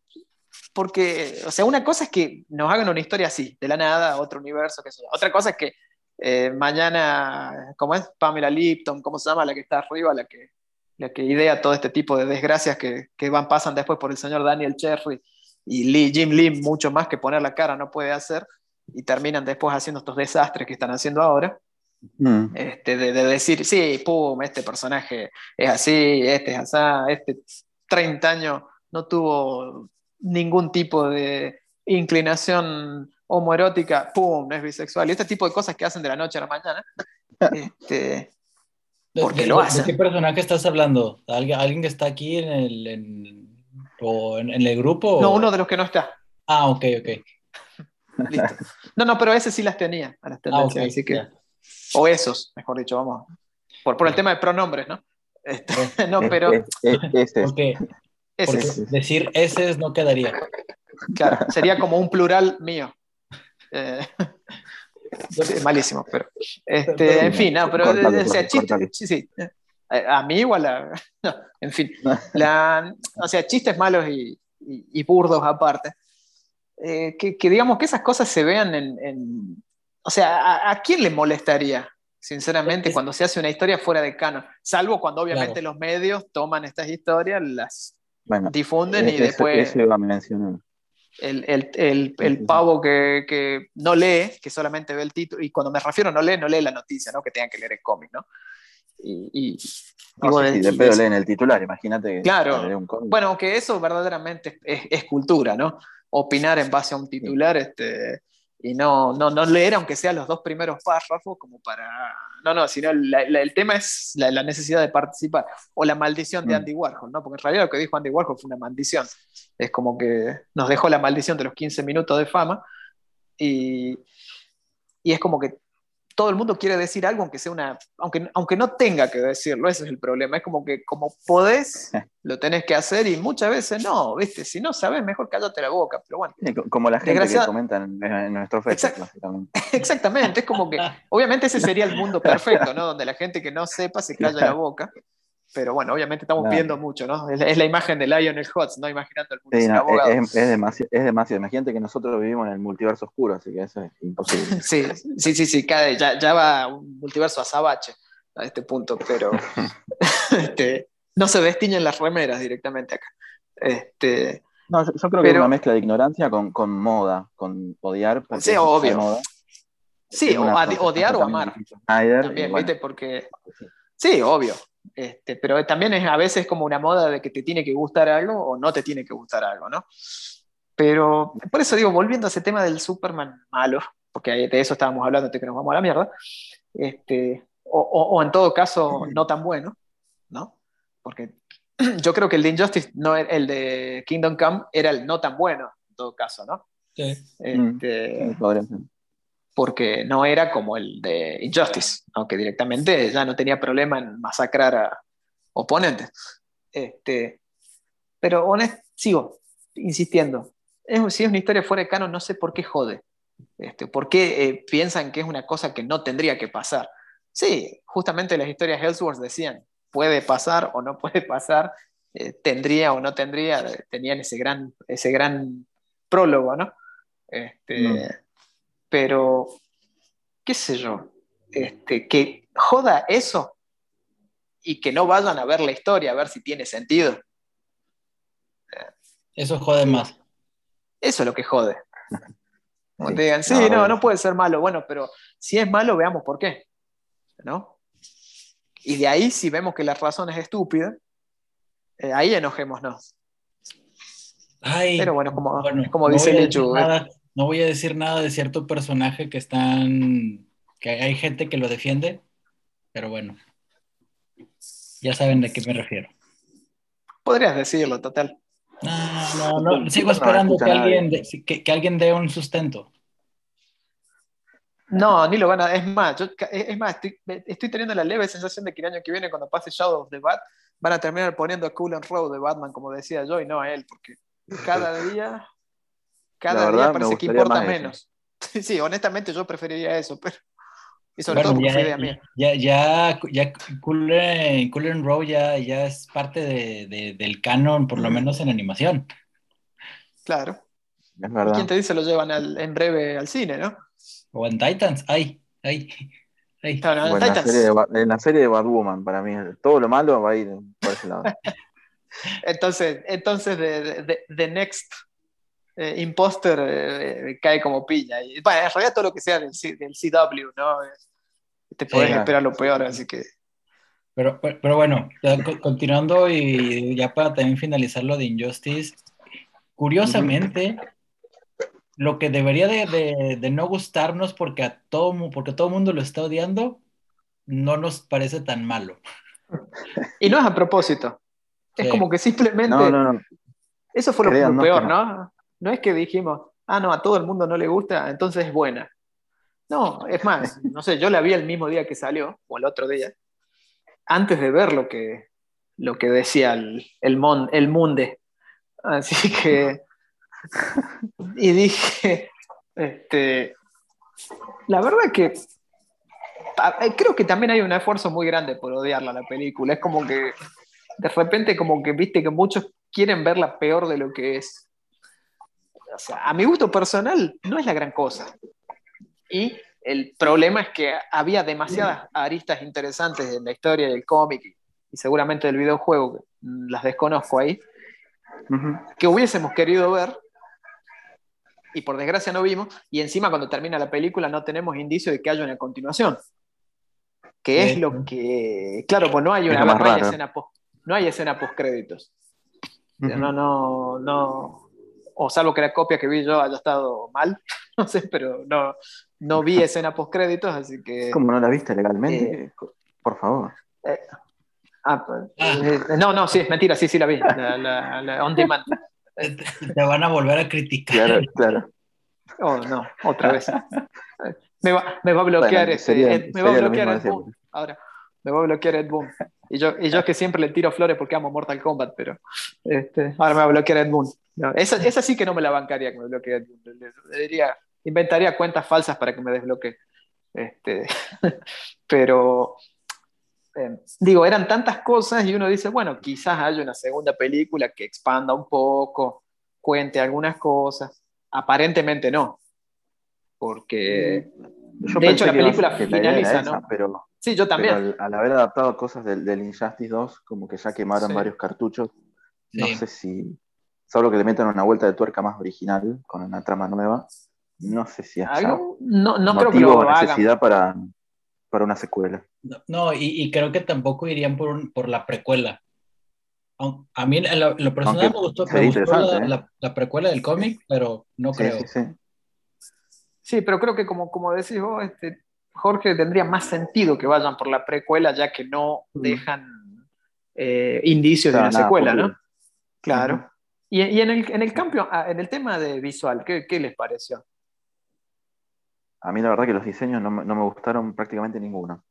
Speaker 2: porque, o sea, una cosa es que nos hagan una historia así, de la nada, otro universo, qué sé yo. Otra cosa es que eh, mañana, ¿cómo es? Pamela Lipton, ¿cómo se llama? La que está arriba, la que, la que idea todo este tipo de desgracias que, que van, pasan después por el señor Daniel Cherry y Jim Lee mucho más que poner la cara no puede hacer y terminan después haciendo estos desastres que están haciendo ahora. Mm. Este, de, decir, sí, pum, este personaje es así, este es así, este 30 años no tuvo ningún tipo de inclinación homoerótica, pum, es bisexual, y este tipo de cosas que hacen de la noche a la mañana, este, porque lo hacen.
Speaker 3: ¿De qué personaje estás hablando? ¿Alguien, ¿Alguien que está aquí en el, ¿O en, el grupo?
Speaker 2: No, uno de los que no está.
Speaker 3: Ah, ok, ok.
Speaker 2: Listo. No, no, pero ese sí las tenía, a las tendencias, ah, así que. O esos, mejor dicho, vamos. Por, por el tema de pronombres, ¿no? Este, no, pero.
Speaker 3: Ese. Porque, decir ese no quedaría.
Speaker 2: Claro, sería como un plural mío. Eh, malísimo, pero. Este, en fin, no, pero. chiste, sí, sí. Eh, a mí igual, en fin, o sea, chistes malos y, burdos aparte, eh, que, digamos que esas cosas se vean en, o sea, ¿a, quién le molestaría? Sinceramente, cuando se hace una historia fuera de canon, salvo cuando obviamente los medios toman estas historias, las difunden y después... El, el, el, pavo que, que, no lee, que solamente ve el título, y cuando me refiero a no lee, no lee la noticia, ¿no? que tengan que leer el cómic, ¿no? Y,
Speaker 1: no, de pedo leen el titular, imagínate.
Speaker 2: Claro, bueno, que eso verdaderamente es, cultura, ¿no? Opinar en base a un titular este, y no, no, no leer, aunque sea los dos primeros párrafos, como para. No, no, sino el tema es la, necesidad de participar, o la maldición de mm. Andy Warhol, ¿no? Porque en realidad lo que dijo Andy Warhol fue una maldición. Es como que nos dejó la maldición de los 15 minutos de fama y, y es como que todo el mundo quiere decir algo, aunque sea una, aunque, aunque no tenga que decirlo, ese es el problema. Es como que como podés, lo tenés que hacer y muchas veces no, ¿viste? Si no sabes, mejor cállate la boca, pero bueno.
Speaker 1: como la gente que comenta en, nuestro Facebook,
Speaker 2: Exactamente, es como que, obviamente ese sería el mundo perfecto, ¿no? Donde la gente que no sepa se calla la boca. Pero bueno, obviamente estamos viendo mucho, ¿no? Es, la imagen de Lionel Hutz, ¿no? Imaginando el mundo sin
Speaker 1: abogados. Es, demasiado, es demasiado. Imagínate que nosotros vivimos en el multiverso oscuro, así que eso es imposible.
Speaker 2: sí, sí, sí, sí. ya, ya, va un multiverso a Sabache a este punto, pero este, no se destiñen las remeras directamente acá. Este,
Speaker 1: no, yo, creo que es una mezcla de ignorancia con, con moda, con odiar.
Speaker 2: Sí, obvio. Sí, o odiar o amar. También, ¿viste? Porque. Sí, obvio. Este, pero también es a veces como una moda de que te tiene que gustar algo o no te tiene que gustar algo, ¿no? Pero por eso digo, volviendo a ese tema del Superman malo, porque de eso estábamos hablando antes que nos vamos a la mierda, este, o, en todo caso no tan bueno, ¿no? Porque yo creo que el de Injustice, no, el de Kingdom Come, era el no tan bueno, en todo caso, ¿no? Sí. Este, mm, porque no era como el de Injustice, aunque directamente ya no tenía problema en masacrar a oponentes. Este, pero honest, sigo insistiendo. si es una historia fuera de canon, no sé por qué jode. Este, ¿Por qué eh, piensan que es una cosa que no tendría que pasar? Sí, justamente las historias Ellsworth decían, puede pasar o no puede pasar, eh, tendría o no tendría, tenían ese gran, ese gran prólogo, ¿no? Este, pero, qué sé yo, este, que joda eso y que no vayan a ver la historia, a ver si tiene sentido.
Speaker 3: Eso jode más.
Speaker 2: Eso es lo que jode. Como
Speaker 1: Sí.
Speaker 2: te digan, sí,
Speaker 1: No,
Speaker 2: no, puede ser malo. Bueno, pero si es malo, veamos por qué. ¿No? Y de ahí, si vemos que la razón es estúpida, eh, ahí enojémonos.
Speaker 3: Ay,
Speaker 2: Pero bueno, como,
Speaker 3: bueno,
Speaker 2: como dice Lechu,
Speaker 3: nada- no voy a decir nada de cierto personaje que están, que hay gente que lo defiende, pero bueno, ya saben de qué me refiero.
Speaker 2: podrías decirlo, total.
Speaker 3: No, no, no,
Speaker 1: No,
Speaker 3: sigo
Speaker 1: no
Speaker 3: esperando que alguien, de- que, que alguien dé un sustento.
Speaker 2: No, ni lo van a. Es más, yo- es más estoy, estoy teniendo la leve sensación de que el año que viene, cuando pase Shadow of the Bat, van a terminar poniendo a Cool and Row de Batman, como decía yo, y no a él, porque cada día, cada
Speaker 1: verdad,
Speaker 2: día
Speaker 1: me
Speaker 2: parece que importa
Speaker 1: eso.
Speaker 2: menos. Sí, honestamente yo preferiría eso, pero. Y sobre
Speaker 3: Bueno,
Speaker 2: todo
Speaker 3: ya,
Speaker 2: mía.
Speaker 3: ya, ya, ya Cooler and Row ya, ya es parte de- de- del canon, por lo menos en animación.
Speaker 2: Claro.
Speaker 1: Es
Speaker 2: ¿Y
Speaker 1: verdad.
Speaker 2: quién te dice lo llevan al- en breve al cine, no?
Speaker 3: O en Titans, ay, ay, ay.
Speaker 2: En
Speaker 1: Bueno, en, la
Speaker 2: Titans.
Speaker 1: serie de, en la serie de Batwoman, para mí, todo lo malo va a ir por ese lado.
Speaker 2: Entonces, entonces de, de- The Next eh, Imposter eh, cae como piña. Y, bueno, en realidad todo lo que sea del, C- del CW, ¿no? Eh, Te podés
Speaker 1: claro.
Speaker 2: esperar lo peor, así que.
Speaker 3: Pero, pero, pero bueno, ya co- continuando y ya para también finalizar lo de Injustice, curiosamente, lo que debería de, de- de no gustarnos porque a todo, porque todo el mundo lo está odiando, no nos parece tan malo.
Speaker 2: Y no es a propósito. Es
Speaker 3: Sí.
Speaker 2: como que simplemente.
Speaker 1: No, no, no.
Speaker 2: Eso fue lo, lo
Speaker 1: Créannos
Speaker 2: peor, ¿no? No es que dijimos, ah, no, a todo el mundo no le gusta, entonces es buena. No, es más, no sé, yo la vi el mismo día que salió, o el otro día, antes de ver lo que, lo que decía el, el, mon, el Munde. Así que. Y dije, este. La verdad que. eh, Creo que también hay un esfuerzo muy grande por odiarla la película. Es como que de repente como que viste que muchos quieren verla peor de lo que es. O sea, a mi gusto personal no es la gran cosa. Y el problema es que había demasiadas aristas interesantes en la historia del cómic y, seguramente del videojuego, que las desconozco ahí, que hubiésemos querido ver y por desgracia no vimos, y encima cuando termina la película no tenemos indicio de que haya una continuación. Que es lo que, claro, pues no hay una no hay escena post, no hay escena post créditos. No, no, no. O salvo que la copia que vi yo haya estado mal, no sé, pero no, no vi escena post créditos, así que.
Speaker 1: ¿Cómo no la viste legalmente? Por favor.
Speaker 2: Ah, pues, eh, no, no, sí, es mentira, sí, sí la vi. La, la- la on demand.
Speaker 3: Te, van a volver a criticar.
Speaker 1: Claro, claro.
Speaker 2: Oh, no, otra vez. Me va, me va a bloquear
Speaker 1: Bueno, sería-
Speaker 2: Ed- me va a bloquear Boon.
Speaker 1: siempre.
Speaker 2: Ahora, me va a bloquear Ed Boon. Y yo, y yo que siempre le tiro flores porque amo Mortal Kombat, pero este, ahora me va a bloquear Ed Boon. No, esa, esa sí que no me la bancaría que me bloquee Ed Boon. Le- diría, inventaría cuentas falsas para que me desbloquee. Este, pero eh, digo, eran tantas cosas y uno dice, bueno, quizás haya una segunda película que expanda un poco, cuente algunas cosas. Aparentemente no, porque
Speaker 1: Yo
Speaker 2: De hecho, la película
Speaker 1: la
Speaker 2: finaliza,
Speaker 1: esa,
Speaker 2: ¿no?
Speaker 1: Pero,
Speaker 2: sí, yo también.
Speaker 1: pero al, al haber adaptado cosas del, del Injustice 2, como que ya quemaron
Speaker 2: Sí.
Speaker 1: varios cartuchos, no sé si, salvo que le metan una vuelta de tuerca más original, con una trama nueva, no sé si haya
Speaker 2: Algo- no no creo que
Speaker 1: motivo
Speaker 2: lo
Speaker 1: o
Speaker 2: hagan.
Speaker 1: necesidad para, para una secuela.
Speaker 3: No, No, y, y creo que tampoco irían por, un- por la precuela. A mí, en lo, en lo personal,
Speaker 1: Aunque
Speaker 3: me gustó, me gustó la,
Speaker 1: ¿eh?
Speaker 3: la- la precuela del cómic, pero no
Speaker 1: Sí,
Speaker 3: creo.
Speaker 1: sí, sí.
Speaker 2: Sí, pero creo que como, como decís vos, este, Jorge, tendría más sentido que vayan por la precuela, ya que no dejan eh, indicios
Speaker 1: Claro,
Speaker 2: de una
Speaker 1: nada
Speaker 2: secuela. ¿no? Claro. Y, y en, el, en el cambio, ah, en el tema de visual, ¿qué, qué les pareció?
Speaker 1: A mí la verdad que los diseños no, me- no me gustaron prácticamente ninguno.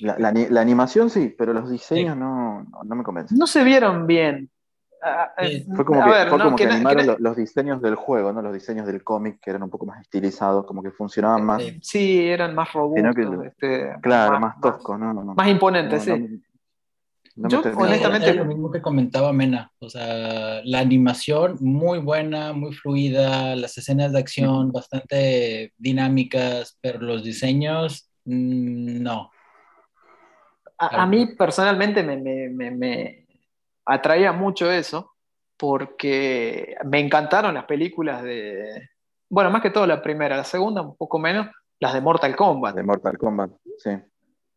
Speaker 1: La, la la animación sí, pero los diseños no, no, no me convencen.
Speaker 2: No se vieron bien. Ah,
Speaker 3: Sí.
Speaker 1: Fue como que,
Speaker 2: ver,
Speaker 1: fue
Speaker 2: no,
Speaker 1: como que
Speaker 2: que na-
Speaker 1: animaron
Speaker 2: que
Speaker 1: los diseños del juego, ¿no? Los diseños del cómic, que eran un poco más estilizados, como que funcionaban más,
Speaker 3: Sí.
Speaker 2: Eran más robustos. Este,
Speaker 1: claro, más, toscos, ¿no? no, no.
Speaker 2: Más imponentes,
Speaker 1: No,
Speaker 2: sí.
Speaker 1: no- no me
Speaker 2: Yo, honestamente,
Speaker 3: Era lo mismo que comentaba Mena, o sea, la animación muy buena, muy fluida, las escenas de acción bastante dinámicas, pero los diseños, mm, no.
Speaker 2: A, a mí personalmente me, me- me- me atraía mucho eso, porque me encantaron las películas de, bueno, más que todo la primera, la segunda un poco menos, las de Mortal Kombat.
Speaker 1: De Mortal Kombat, sí.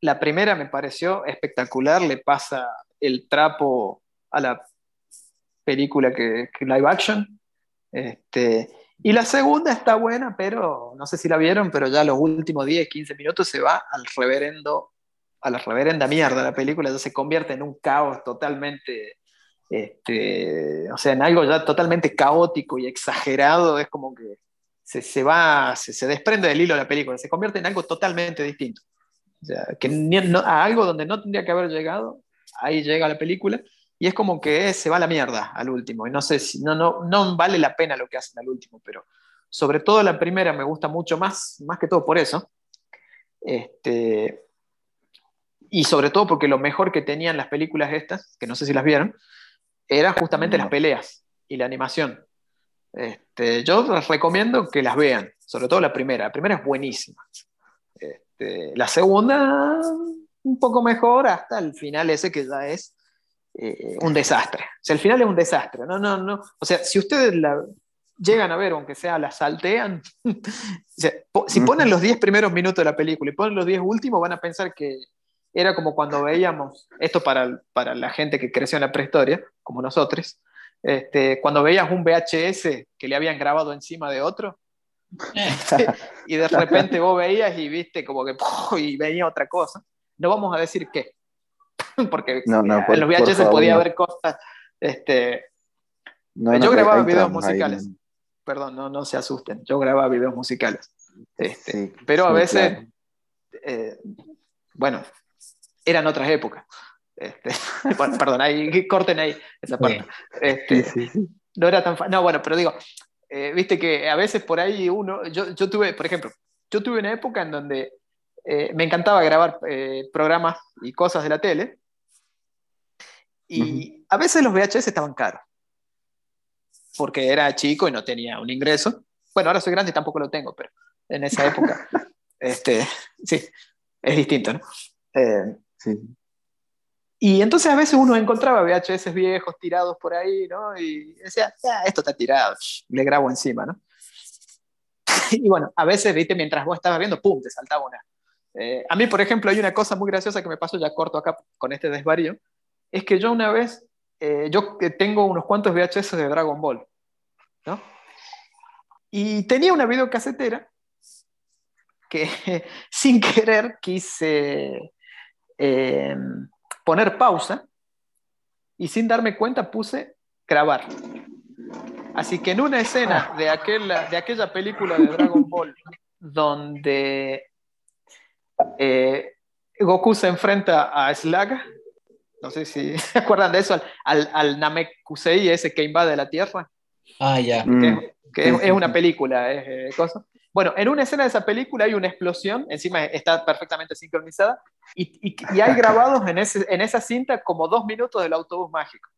Speaker 2: La primera me pareció espectacular, le pasa el trapo a la película que, que live action. Este, y la segunda está buena, pero no sé si la vieron, pero ya los últimos 10, 15 minutos se va al reverendo, a la reverenda mierda la película, ya se convierte en un caos totalmente, este, o sea, en algo ya totalmente caótico y exagerado, es como que se, se va, se, se, desprende del hilo de la película, se convierte en algo totalmente distinto. O sea, que no, a algo donde no tendría que haber llegado, ahí llega la película, y es como que se va a la mierda al último. Y no sé si, no, no, no vale la pena lo que hacen al último, pero sobre todo la primera me gusta mucho más, más que todo por eso. Este, y sobre todo porque lo mejor que tenían las películas estas, que no sé si las vieron, eran justamente las peleas y la animación. Este, yo les recomiendo que las vean, sobre todo la primera. La primera es buenísima. Este, la segunda, un poco mejor, hasta el final ese que ya es eh, un desastre. O sea, el final es un desastre. No, no, no. O sea, si ustedes la llegan a ver, aunque sea la saltean, o sea, si ponen los 10 primeros minutos de la película y ponen los 10 últimos, van a pensar que era como cuando veíamos, esto para, para la gente que creció en la prehistoria, como nosotros, este, cuando veías un VHS que le habían grabado encima de otro, y de repente vos veías y viste como que y venía otra cosa. No vamos a decir qué, porque en los VHS podía haber cosas. Este, yo grababa videos musicales. Perdón, no, no se asusten. Yo grababa videos musicales. Este, pero a veces, eh, bueno, eran otras épocas. Este, bueno, perdón, ahí, corten ahí esa parte. Este, no era tan No, bueno, pero digo, eh, viste que a veces por ahí uno. Yo, yo tuve, por ejemplo, yo tuve una época en donde eh, me encantaba grabar eh, programas y cosas de la tele. Y a veces los VHS estaban caros. Porque era chico y no tenía un ingreso. Bueno, ahora soy grande y tampoco lo tengo, pero en esa época, este, sí, es distinto, ¿no? Eh, sí. Y entonces a veces uno encontraba VHS viejos tirados por ahí, ¿no? Y decía, ah, esto está tirado, le grabo encima, ¿no? y bueno, a veces, viste, mientras vos estabas viendo, ¡pum!, te saltaba una, eh, a mí, por ejemplo, hay una cosa muy graciosa que me pasó ya corto acá con este desvarío, es que yo una vez, eh, yo tengo unos cuantos VHS de Dragon Ball, ¿no? Y tenía una videocasetera que sin querer quise eh, poner pausa y sin darme cuenta puse grabar. Así que en una escena de, de aquella película de Dragon Ball donde eh, Goku se enfrenta a Slag. No sé si se acuerdan de eso, al, al, Namekusei ese que invade la Tierra.
Speaker 3: Ah, ya.
Speaker 2: Que, es, una película, es eh, cosa. Bueno, en una escena de esa película hay una explosión, encima está perfectamente sincronizada, y, y, hay grabados en, ese, en esa cinta como dos minutos del autobús mágico.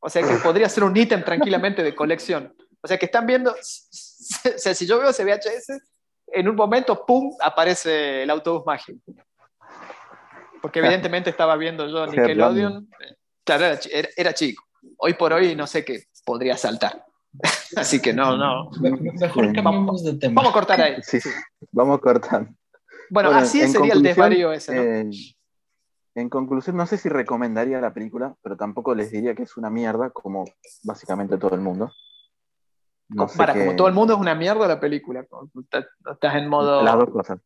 Speaker 2: O sea que podría ser un ítem tranquilamente de colección. O sea que están viendo, o sea, si yo veo ese VHS, en un momento, ¡pum!, aparece el autobús mágico. Porque evidentemente estaba viendo yo Nickelodeon. Claro, era, chico. Hoy por hoy no sé qué podría saltar. Así que no, no.
Speaker 3: Mejor cambiemos de tema.
Speaker 2: Vamos a cortar ahí.
Speaker 1: Sí, sí. Vamos a cortar.
Speaker 2: Bueno, así sería el desvarío ese, ¿no?
Speaker 1: Eh, en conclusión, no sé si recomendaría la película, pero tampoco les diría que es una mierda, como básicamente todo el mundo
Speaker 2: para, como todo el mundo es una mierda la película. Estás en modo.
Speaker 1: Las dos cosas.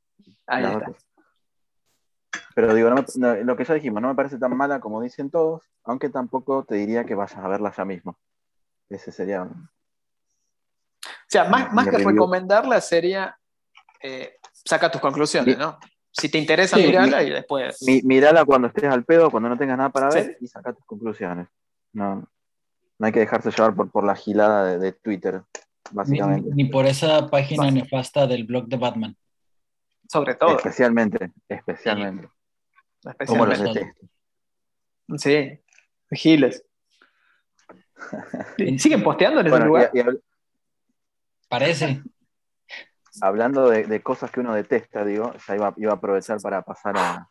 Speaker 1: Ahí está. Pero digo, lo que ya dijimos, no me parece tan mala como dicen todos, aunque tampoco te diría que vayas a verla ya mismo. Ese sería. O
Speaker 2: sea, más, más que recomendarla sería eh, saca tus conclusiones, ¿no? Si te interesa, mirarla y después.
Speaker 1: mirala cuando estés al pedo, cuando no tengas nada para ver y saca tus conclusiones. No, no hay que dejarse llevar por, por la gilada de, Twitter, básicamente.
Speaker 3: Ni, por esa página nefasta del blog de Batman.
Speaker 2: Sobre todo.
Speaker 1: Especialmente, especialmente. Como los.
Speaker 2: Sí, giles. ¿Siguen posteando en ese lugar?
Speaker 3: Parece.
Speaker 1: Hablando de, cosas que uno detesta, digo, ya iba, iba a aprovechar para pasar a,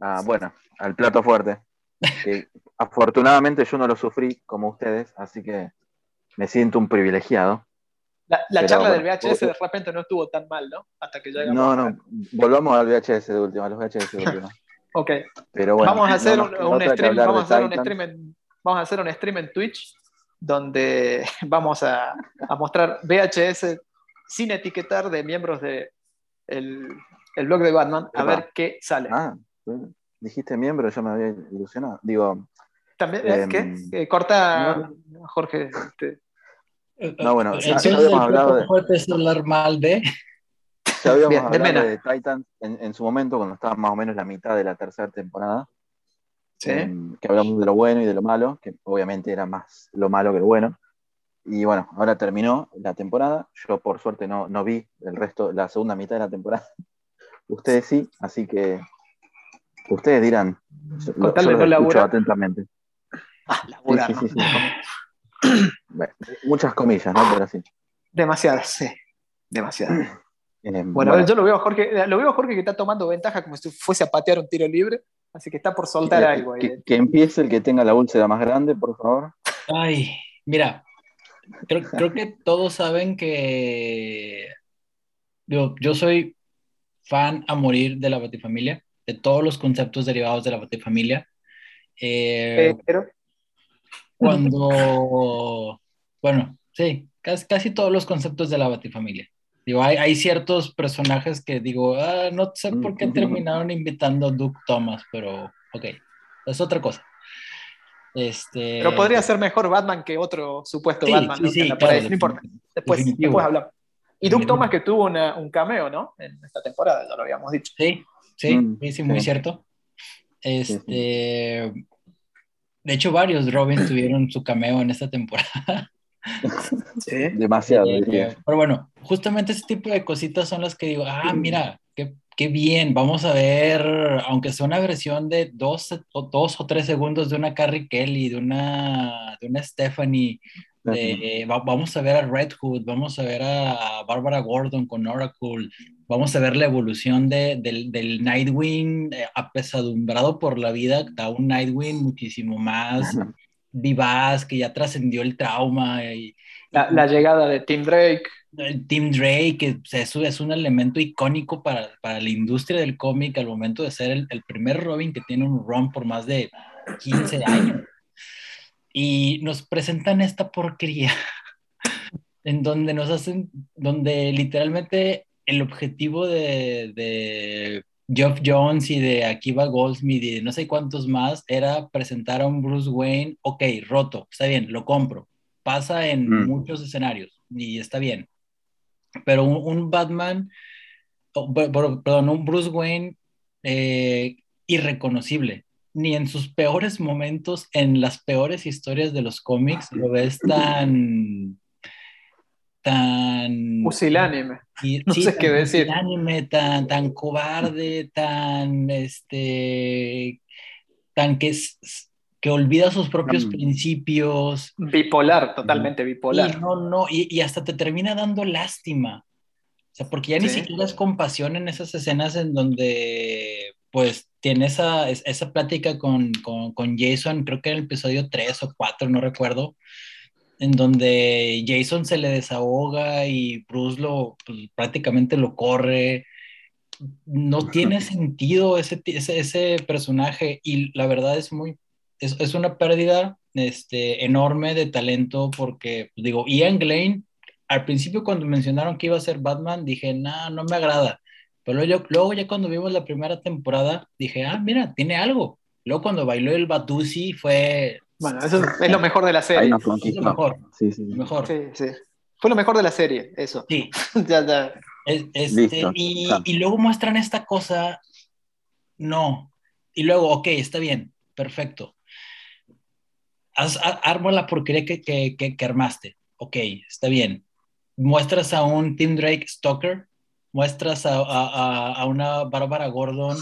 Speaker 1: a bueno, al plato fuerte. afortunadamente yo no lo sufrí como ustedes, así que me siento un privilegiado.
Speaker 2: La, la
Speaker 1: Pero
Speaker 2: charla
Speaker 1: bueno,
Speaker 2: del VHS de repente no estuvo tan mal, ¿no? Hasta que llegamos.
Speaker 1: No,
Speaker 2: a-
Speaker 1: no, volvamos al VHS de última, a los VHS de última.
Speaker 2: Ok.
Speaker 1: Pero bueno,
Speaker 2: vamos a hacer
Speaker 1: no
Speaker 2: un, stream, vamos a hacer un stream en, vamos a hacer un stream en Twitch donde vamos a, a mostrar VHS sin etiquetar de miembros de el, el blog de Batman a
Speaker 1: Epa.
Speaker 2: ver qué sale.
Speaker 1: Ah, dijiste miembro, yo me había ilusionado. Digo,
Speaker 2: También, ¿eh?
Speaker 1: em,
Speaker 2: ¿qué? Eh, corta, Jorge. este,
Speaker 1: No, bueno,
Speaker 3: Entonces,
Speaker 1: ya- ya
Speaker 3: el
Speaker 1: habíamos hablado de-
Speaker 3: jueves es hablar mal de.
Speaker 1: ya habíamos
Speaker 2: Bien, de
Speaker 1: hablado de Titans en, en su momento, cuando estaba más o menos la mitad de la tercera temporada.
Speaker 2: ¿Sí?
Speaker 1: em, que hablamos de lo bueno y de lo malo, que obviamente era más lo malo que lo bueno. Y bueno, ahora terminó la temporada. Yo por suerte no, no vi el resto, la segunda mitad de la temporada. Ustedes sí, así que ustedes dirán. Yo, yo los
Speaker 2: no
Speaker 1: escucho atentamente.
Speaker 2: Ah, laburar,
Speaker 1: sí, sí, sí. Bueno, muchas comillas, ¿no? Pero sí.
Speaker 2: Demasiadas, sí. Demasiadas.
Speaker 1: Em,
Speaker 2: Bueno, yo lo veo a Jorge, lo veo a Jorge que está tomando ventaja como si fuese a patear un tiro libre, así que está por soltar
Speaker 1: que-
Speaker 2: algo ahí.
Speaker 1: que, que empiece el que tenga la úlcera más grande, por favor.
Speaker 3: Ay, mira, creo, creo que todos saben que digo, yo soy fan a morir de la Batifamilia, de todos los conceptos derivados de la Batifamilia. Eh,
Speaker 2: Pero,
Speaker 3: cuando, bueno, sí, casi, casi todos los conceptos de la Batifamilia. Digo, hay, hay ciertos personajes que digo, ah, no sé por qué terminaron invitando a Duke Thomas, pero ok, es otra cosa. Este,
Speaker 2: pero podría ser mejor Batman que otro supuesto
Speaker 3: Sí,
Speaker 2: Batman,
Speaker 3: sí,
Speaker 2: ¿no?
Speaker 3: sí, claro.
Speaker 2: No importa. Después, después hablamos. Y Duke. Thomas que tuvo una- un cameo, ¿no? En esta temporada, ya lo habíamos dicho.
Speaker 3: Sí, sí,
Speaker 1: Mm,
Speaker 3: sí, muy cierto. Este, de hecho, varios Robins tuvieron su cameo en esta temporada.
Speaker 2: Sí.
Speaker 1: Demasiado,
Speaker 3: pero bueno, justamente ese tipo de cositas son las que digo, ah, mira, qué, qué bien, vamos a ver, aunque sea una versión de dos, o dos o tres segundos de una Carrie Kelly, de una, de una Stephanie, de- va- vamos a ver a Red Hood, vamos a ver a, a Barbara Gordon con Oracle, vamos a ver la evolución de- del, del Nightwing eh, apesadumbrado por la vida a un Nightwing muchísimo más vivaz, que ya trascendió el trauma y,
Speaker 2: La, la llegada de Tim Drake.
Speaker 3: el Tim Drake, que eso es un elemento icónico para, para la industria del cómic al momento de ser el, el primer Robin que tiene un run por más de 15 años. Y nos presentan esta porquería en donde nos hacen, donde literalmente el objetivo de, de Geoff Jones y de Akiva Goldsmith y de no sé cuántos más era presentar a un Bruce Wayne, ok, roto, está bien, lo compro. Pasa en
Speaker 1: Mm.
Speaker 3: muchos escenarios y está bien. Pero un, un Batman, oh, per- per- perdón, un Bruce Wayne eh, irreconocible. Ni en sus peores momentos, en las peores historias de los cómics, lo ves tan. Tan.
Speaker 2: Pusilánime.
Speaker 3: y-
Speaker 2: no sé qué decir.
Speaker 3: pusilánime, tan, tan cobarde, tan. este. tan que, es- que olvida sus propios
Speaker 1: Mm.
Speaker 3: principios.
Speaker 2: Bipolar, totalmente
Speaker 3: Y
Speaker 2: bipolar.
Speaker 3: no, no, y, y hasta te termina dando lástima. O sea, porque ya ni siquiera es compasión en esas escenas en donde, pues, tiene esa, es- esa plática con, con, con Jason, creo que en el episodio 3 o 4, no recuerdo, en donde Jason se le desahoga y Bruce lo, pues, prácticamente lo corre. No tiene sentido ese, ese, ese personaje y la verdad es muy, es, es una pérdida este, enorme de talento porque, pues, digo, Ian Glenn, al principio cuando mencionaron que iba a ser Batman, dije, no, no me agrada. Pero luego, luego ya cuando vimos la primera temporada, dije, ah, mira, tiene algo. Luego cuando bailó el Batusi fue
Speaker 2: Bueno, eso es lo mejor de la
Speaker 1: Ahí
Speaker 2: serie.
Speaker 3: es lo mejor,
Speaker 1: Sí, sí,
Speaker 3: lo mejor.
Speaker 2: Sí, sí. Fue lo mejor de la serie, eso.
Speaker 3: Sí,
Speaker 2: ya, ya.
Speaker 3: Es- este,
Speaker 1: Listo,
Speaker 3: y, luego muestran esta cosa, no. Y luego, ok, está bien, perfecto. Haz, a- arma la porquería que, que, que, que armaste. Ok, está bien. Muestras a un Tim Drake Stalker, muestras a, a, a- a una Bárbara Gordon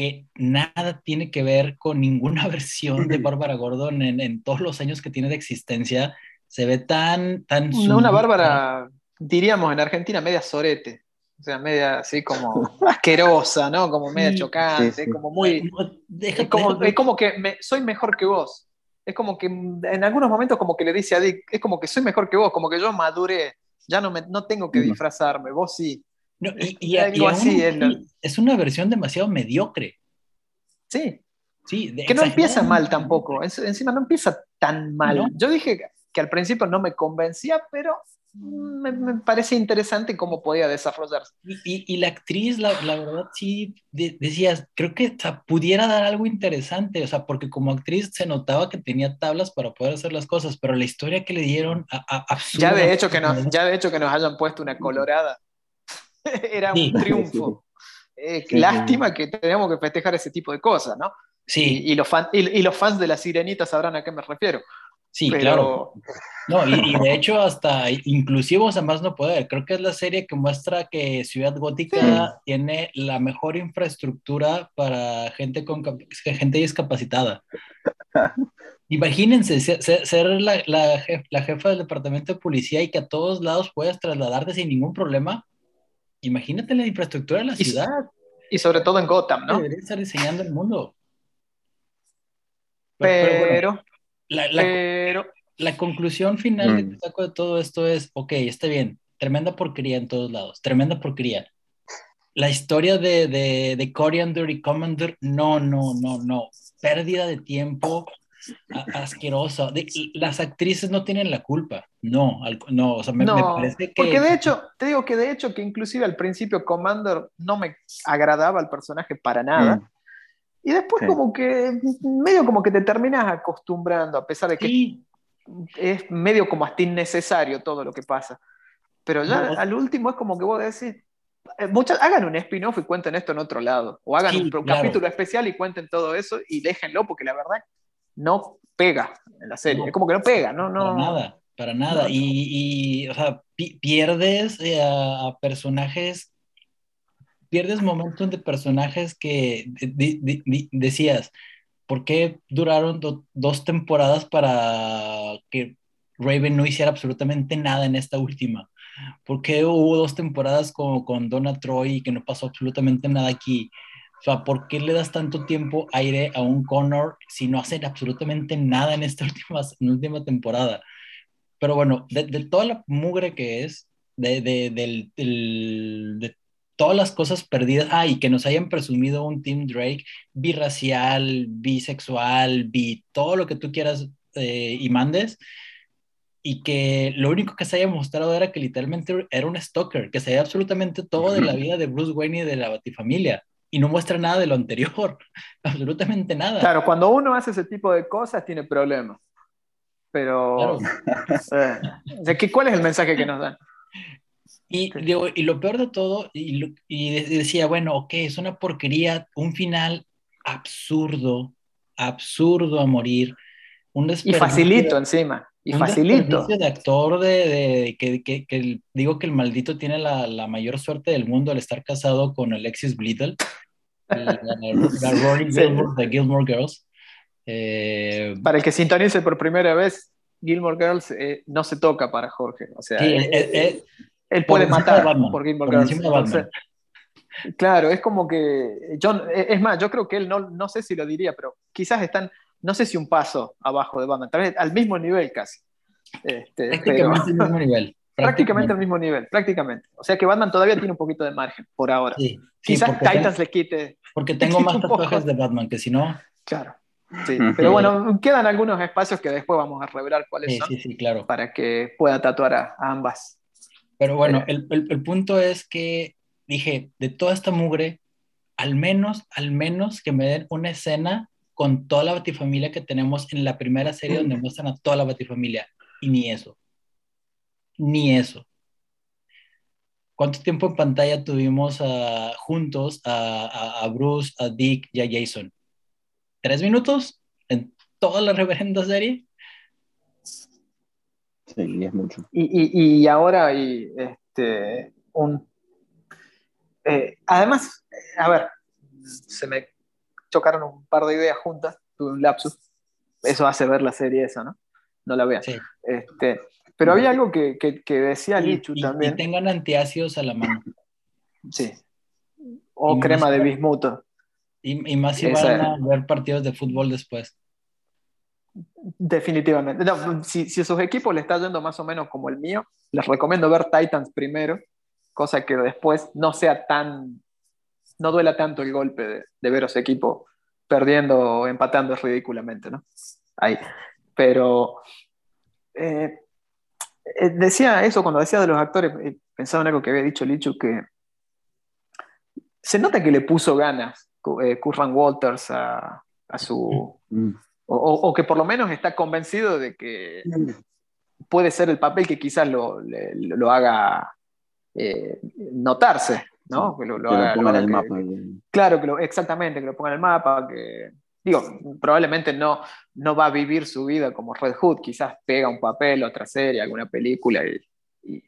Speaker 3: que nada tiene que ver con ninguna versión de Bárbara Gordon en, en todos los años que tiene de existencia. Se ve tan, tan...
Speaker 2: Una. Bárbara, diríamos en Argentina, media sorete. O sea, media así como asquerosa, ¿no? Como media chocante, como muy... es, como, que soy mejor que vos. Es como que en algunos momentos como que le dice a Dick, es como que soy mejor que vos, como que yo maduré, ya no, me, no tengo que disfrazarme, vos sí.
Speaker 3: Y, así es, una versión demasiado mediocre.
Speaker 2: Sí. Sí, que no empieza mal tampoco, encima no empieza tan mal. Yo dije que al principio no me convencía, pero me, parece interesante cómo podía desarrollarse.
Speaker 3: Y, la actriz, la, verdad, sí, decías, creo que pudiera dar algo interesante, o sea, porque como actriz se notaba que tenía tablas para poder hacer las cosas, pero la historia que le dieron, a,
Speaker 2: ya, de hecho que nos, ya de hecho que nos hayan puesto una colorada, era un triunfo. Eh, lástima que tenemos que festejar ese tipo de cosas, ¿no?
Speaker 3: Sí.
Speaker 2: Y, los y, los fans de la sirenita sabrán a qué me refiero.
Speaker 3: Sí, claro. No, y, de hecho hasta inclusive a más no poder. Creo que es la serie que muestra que Ciudad Gótica tiene la mejor infraestructura para gente con gente discapacitada. Imagínense ser, la, la, la, jefa del departamento de policía y que a todos lados puedas trasladarte sin ningún problema. Imagínate la infraestructura de la ciudad.
Speaker 2: Y sobre todo en Gotham, ¿no?
Speaker 3: Debería estar diseñando el mundo.
Speaker 2: Pero,
Speaker 3: la, la, conclusión final que mm. saco de todo esto es, ok, está bien, tremenda porquería en todos lados, tremenda porquería. La historia de, de, de Coriander y Commander, no, no, no, no. Pérdida de tiempo asquerosa. las actrices no tienen la culpa. No, no, o sea, me, parece que...
Speaker 2: Porque de hecho, te digo que de hecho que inclusive al principio Commander no me agradaba el personaje para nada. Mm. Y después como que, medio como que te terminas acostumbrando, a pesar de que es medio como hasta innecesario todo lo que pasa. Pero ya al último es como que vos decís, eh, muchas, hagan un spin-off y cuenten esto en otro lado. O hagan un, capítulo especial y cuenten todo eso y déjenlo, porque la verdad no pega en la serie. es como que no pega, ¿no? no
Speaker 3: para nada, para nada. y, o sea, pierdes eh, a personajes pierdes momentos de personajes que decías, ¿por qué duraron dos temporadas para que Raven no hiciera absolutamente nada en esta última? ¿Por qué hubo dos temporadas como con Donna Troy y que no pasó absolutamente nada aquí? O sea, ¿por qué le das tanto tiempo aire a un Connor si no hacen absolutamente nada en esta última, en última temporada? Pero bueno, de, toda la mugre que es, de, de, de todas las cosas perdidas, ah, y que nos hayan presumido un Team Drake birracial, bisexual, bi, todo lo que tú quieras eh, y mandes, y que lo único que se haya mostrado era que literalmente era un stalker, que sabía absolutamente todo de la vida de Bruce Wayne y de la Batifamilia, y no muestra nada de lo anterior, absolutamente nada.
Speaker 2: Claro, cuando uno hace ese tipo de cosas tiene problemas. Pero, eh, ¿cuál es el mensaje que nos dan?
Speaker 3: Y, digo, y lo peor de todo, y, y, decía, bueno, ok, es una porquería, un final absurdo, absurdo a morir.
Speaker 2: Un y facilito encima, y un facilito.
Speaker 3: de actor de, de que, que, que, digo que el maldito tiene la, la, mayor suerte del mundo al estar casado con Alexis Bledel, la, Rory Gilmore de Gilmore Girls. Eh,
Speaker 2: para el que sintonice por primera vez, Gilmore Girls eh, no se toca para Jorge. O sea, eh, él puede matar por Gilmore Girls. claro, es como que. John, es más, yo creo que él no, no sé si lo diría, pero quizás están, no sé si un paso abajo de Batman, tal vez al mismo nivel casi.
Speaker 3: Este, prácticamente al mismo nivel.
Speaker 2: Prácticamente al mismo nivel, prácticamente. O sea que Batman todavía tiene un poquito de margen por ahora. Quizás Titans le quite.
Speaker 3: Porque tengo más tatuajes de Batman que si no.
Speaker 2: Claro. Sí, pero bueno, quedan algunos espacios que después vamos a revelar cuáles son.
Speaker 3: Sí, sí, claro.
Speaker 2: Para que pueda tatuar a ambas.
Speaker 3: Pero bueno, eh. el, el, el, punto es que dije, de toda esta mugre, al menos, al menos que me den una escena con toda la batifamilia que tenemos en la primera serie donde muestran a toda la batifamilia. Y ni eso. Ni eso. ¿Cuánto tiempo en pantalla tuvimos juntos a, a, Bruce, a Dick y a Jason? ¿Tres minutos en toda la reverenda serie?
Speaker 1: Sí, es mucho.
Speaker 2: Y, y, ahora hay este, un... Eh, además, a ver, se me chocaron un par de ideas juntas, tuve un lapsus. Eso hace ver la serie esa, ¿no? No la vean. Este, pero había algo que, que, decía Lichu también.
Speaker 3: Y tengan antiácidos a la mano.
Speaker 2: Sí. O crema de bismuto.
Speaker 3: Y, más si van a ver partidos de fútbol después.
Speaker 2: Definitivamente. si, si a sus equipos le está yendo más o menos como el mío, les recomiendo ver Titans primero, cosa que después no sea tan, no duela tanto el golpe de, de ver a su equipo perdiendo o empatando ridículamente, ¿no? Ahí. Pero eh, eh, decía eso cuando decía de los actores, eh, pensaba en algo que había dicho Lichu, que se nota que le puso ganas Curran Walters a, su... Mm. O, que por lo menos está convencido de que puede ser el papel que quizás lo, lo haga notarse, ¿no?
Speaker 1: Que lo, ponga en el mapa.
Speaker 2: Claro, que lo, exactamente, que lo ponga en el mapa, que digo, probablemente no, no va a vivir su vida como Red Hood, quizás pega un papel, otra serie, alguna película. Y,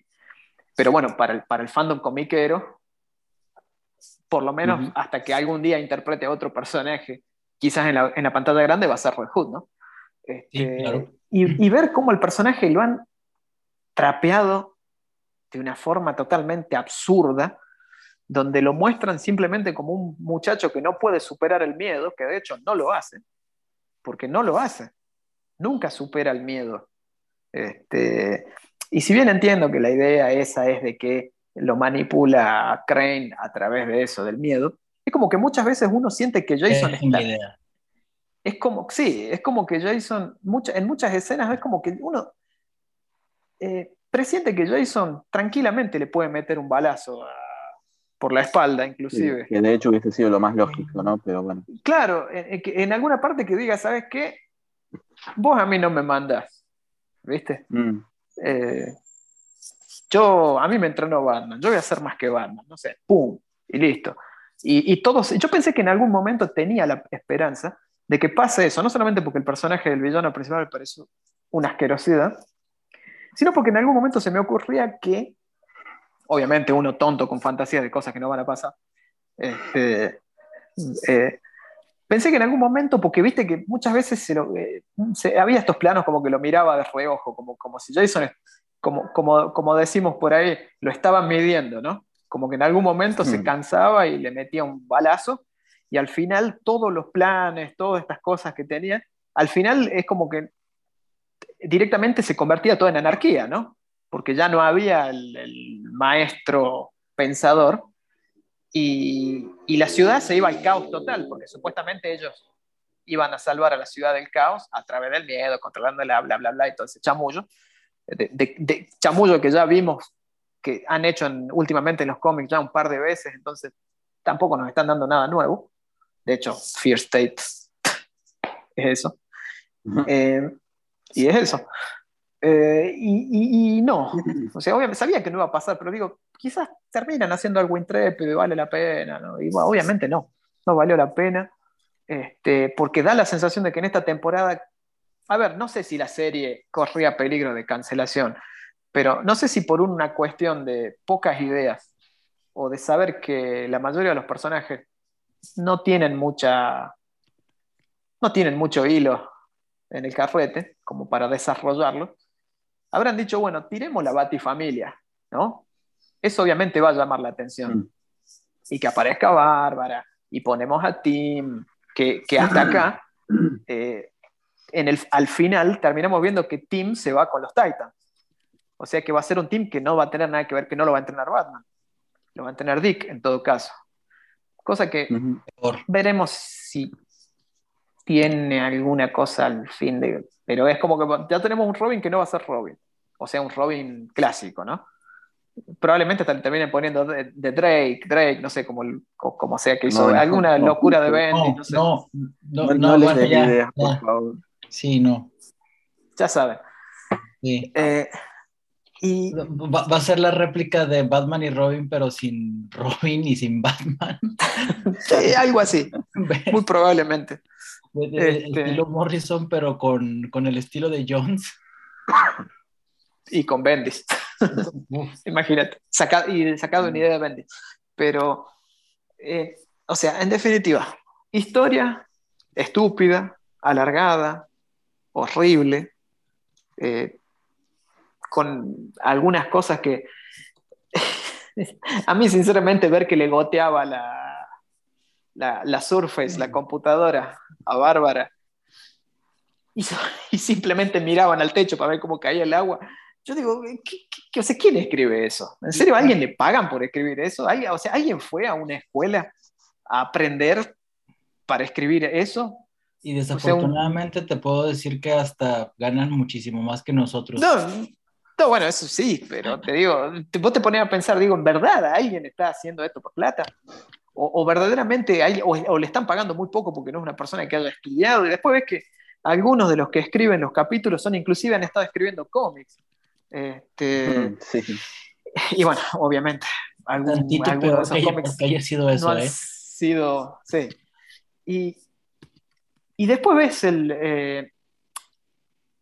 Speaker 2: pero bueno, para el, para el fandom comiquero, por lo menos hasta que algún día interprete a otro personaje, quizás en la, en la pantalla grande va a ser Red Hood, ¿no? Este, y, y, ver cómo el personaje lo han trapeado de una forma totalmente absurda, donde lo muestran simplemente como un muchacho que no puede superar el miedo, que de hecho no lo hace, porque no lo hace, nunca supera el miedo. Este, y si bien entiendo que la idea esa es de que lo manipula Crane a través de eso, del miedo, es como que muchas veces uno siente que Jason es está... Idea. Es como, sí, es como que Jason, en muchas escenas es como que uno eh, presiente que Jason tranquilamente le puede meter un balazo a, por la espalda, inclusive.
Speaker 1: que de hecho hubiese sido lo más lógico, ¿no? Pero bueno.
Speaker 2: Claro, en, alguna parte que diga, ¿sabes qué? Vos a mí no me mandas, ¿viste? Mm. Eh, yo, a mí me entrenó Batman, yo voy a hacer más que Batman, no sé, ¡pum! Y listo. Y, todos, yo pensé que en algún momento tenía la esperanza de que pase eso, no solamente porque el personaje del villano principal me pareció una asquerosidad, sino porque en algún momento se me ocurría que obviamente uno tonto con fantasías de cosas que no van a pasar. Este, eh, pensé que en algún momento, porque viste que muchas veces se había estos planos como que lo miraba de reojo, como, como si Jason, como, como, como decimos por ahí, lo estaban midiendo, ¿no? Como que en algún momento se mm. cansaba y le metía un balazo, y al final todos los planes, todas estas cosas que tenía, al final es como que directamente se convertía todo en anarquía, ¿no? Porque ya no había el, maestro pensador y, la ciudad se iba al caos total, porque supuestamente ellos iban a salvar a la ciudad del caos a través del miedo, controlando bla, bla, bla, bla, y todo ese chamullo, de, chamullo que ya vimos que han hecho últimamente en los cómics ya un par de veces, entonces tampoco nos están dando nada nuevo. De hecho, Fear State es eso. Eh, y es eso. Eh, y, no, o sea, obviamente sabía que no iba a pasar, pero digo, quizás terminan haciendo algo intrépido y vale la pena, ¿no? Y obviamente no, no valió la pena, este, porque da la sensación de que en esta temporada, a ver, no sé si la serie corría peligro de cancelación, pero no sé si por una cuestión de pocas ideas o de saber que la mayoría de los personajes no tienen mucha, no tienen mucho hilo en el carrete como para desarrollarlo, habrán dicho, bueno, tiremos la Batifamilia, ¿no? Eso obviamente va a llamar la atención. Mm. Y que aparezca Bárbara, y ponemos a Tim, que, hasta acá, eh, en el, al final terminamos viendo que Tim se va con los Titans. O sea que va a ser un team que no va a tener nada que ver, que no lo va a entrenar Batman. Lo va a entrenar Dick en todo caso. Cosa que veremos si tiene alguna cosa al fin de... Pero es como que ya tenemos un Robin que no va a ser Robin. O sea, un Robin clásico, ¿no? Probablemente terminen poniendo de, Drake, Drake, no sé, como, como sea que hizo alguna locura de Bendy, no, sé.
Speaker 3: No, no, no, no, ideas, por favor. Sí, no.
Speaker 2: Ya saben.
Speaker 3: Sí. Eh, y... Va, va, a ser la réplica de Batman y Robin, pero sin Robin y sin Batman.
Speaker 2: sí, algo así. Muy probablemente.
Speaker 3: Este estilo Morrison, pero con, con, el estilo de Jones.
Speaker 2: Y con Bendis. Imagínate, y sacado una idea de Bendis. Pero, eh, o sea, en definitiva, historia estúpida, alargada, horrible, eh, con algunas cosas que A mí, sinceramente, ver que le goteaba la, la, la Surface, la computadora, a Bárbara, y, simplemente miraban al techo para ver cómo caía el agua. Yo digo, ¿qué, sé, ¿quién escribe eso? ¿En serio alguien le pagan por escribir eso? o sea, ¿alguien fue a una escuela a aprender para escribir eso?
Speaker 3: Y desafortunadamente te puedo decir que hasta ganan muchísimo más que nosotros.
Speaker 2: No, no, bueno, eso sí, pero te digo, vos te pones a pensar, digo, ¿en verdad alguien está haciendo esto por plata? O, verdaderamente hay, o, le están pagando muy poco porque no es una persona que haya estudiado y después ves que algunos de los que escriben los capítulos son inclusive han estado escribiendo cómics. Este, mm, sí. Y bueno, obviamente, algún,
Speaker 3: algunos de esos cómics haya sido eso, no han
Speaker 2: ¿eh? sido, sí. Y, y después ves el eh,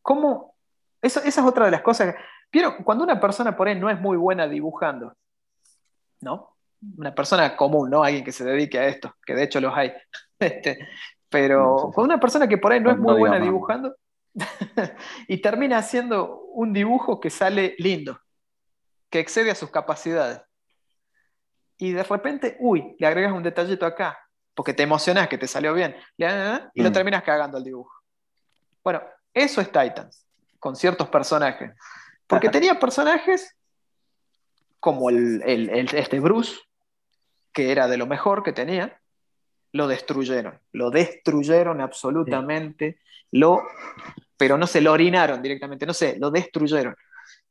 Speaker 2: cómo, esa es otra de las cosas, pero cuando una persona por ahí no es muy buena dibujando, ¿no? Una persona común, ¿no? Alguien que se dedique a esto, que de hecho los hay. Este, pero con una persona que por ahí no es muy buena dibujando y termina haciendo un dibujo que sale lindo, que excede a sus capacidades. Y de repente, uy, le agregas un detallito acá, porque te emocionas que te salió bien, y lo mm. terminas cagando al dibujo. Bueno, eso es Titans, con ciertos personajes. Porque tenía personajes como el, este Bruce, que era de lo mejor que tenía, lo destruyeron, lo destruyeron absolutamente, lo, pero no se lo orinaron directamente, no sé, lo destruyeron.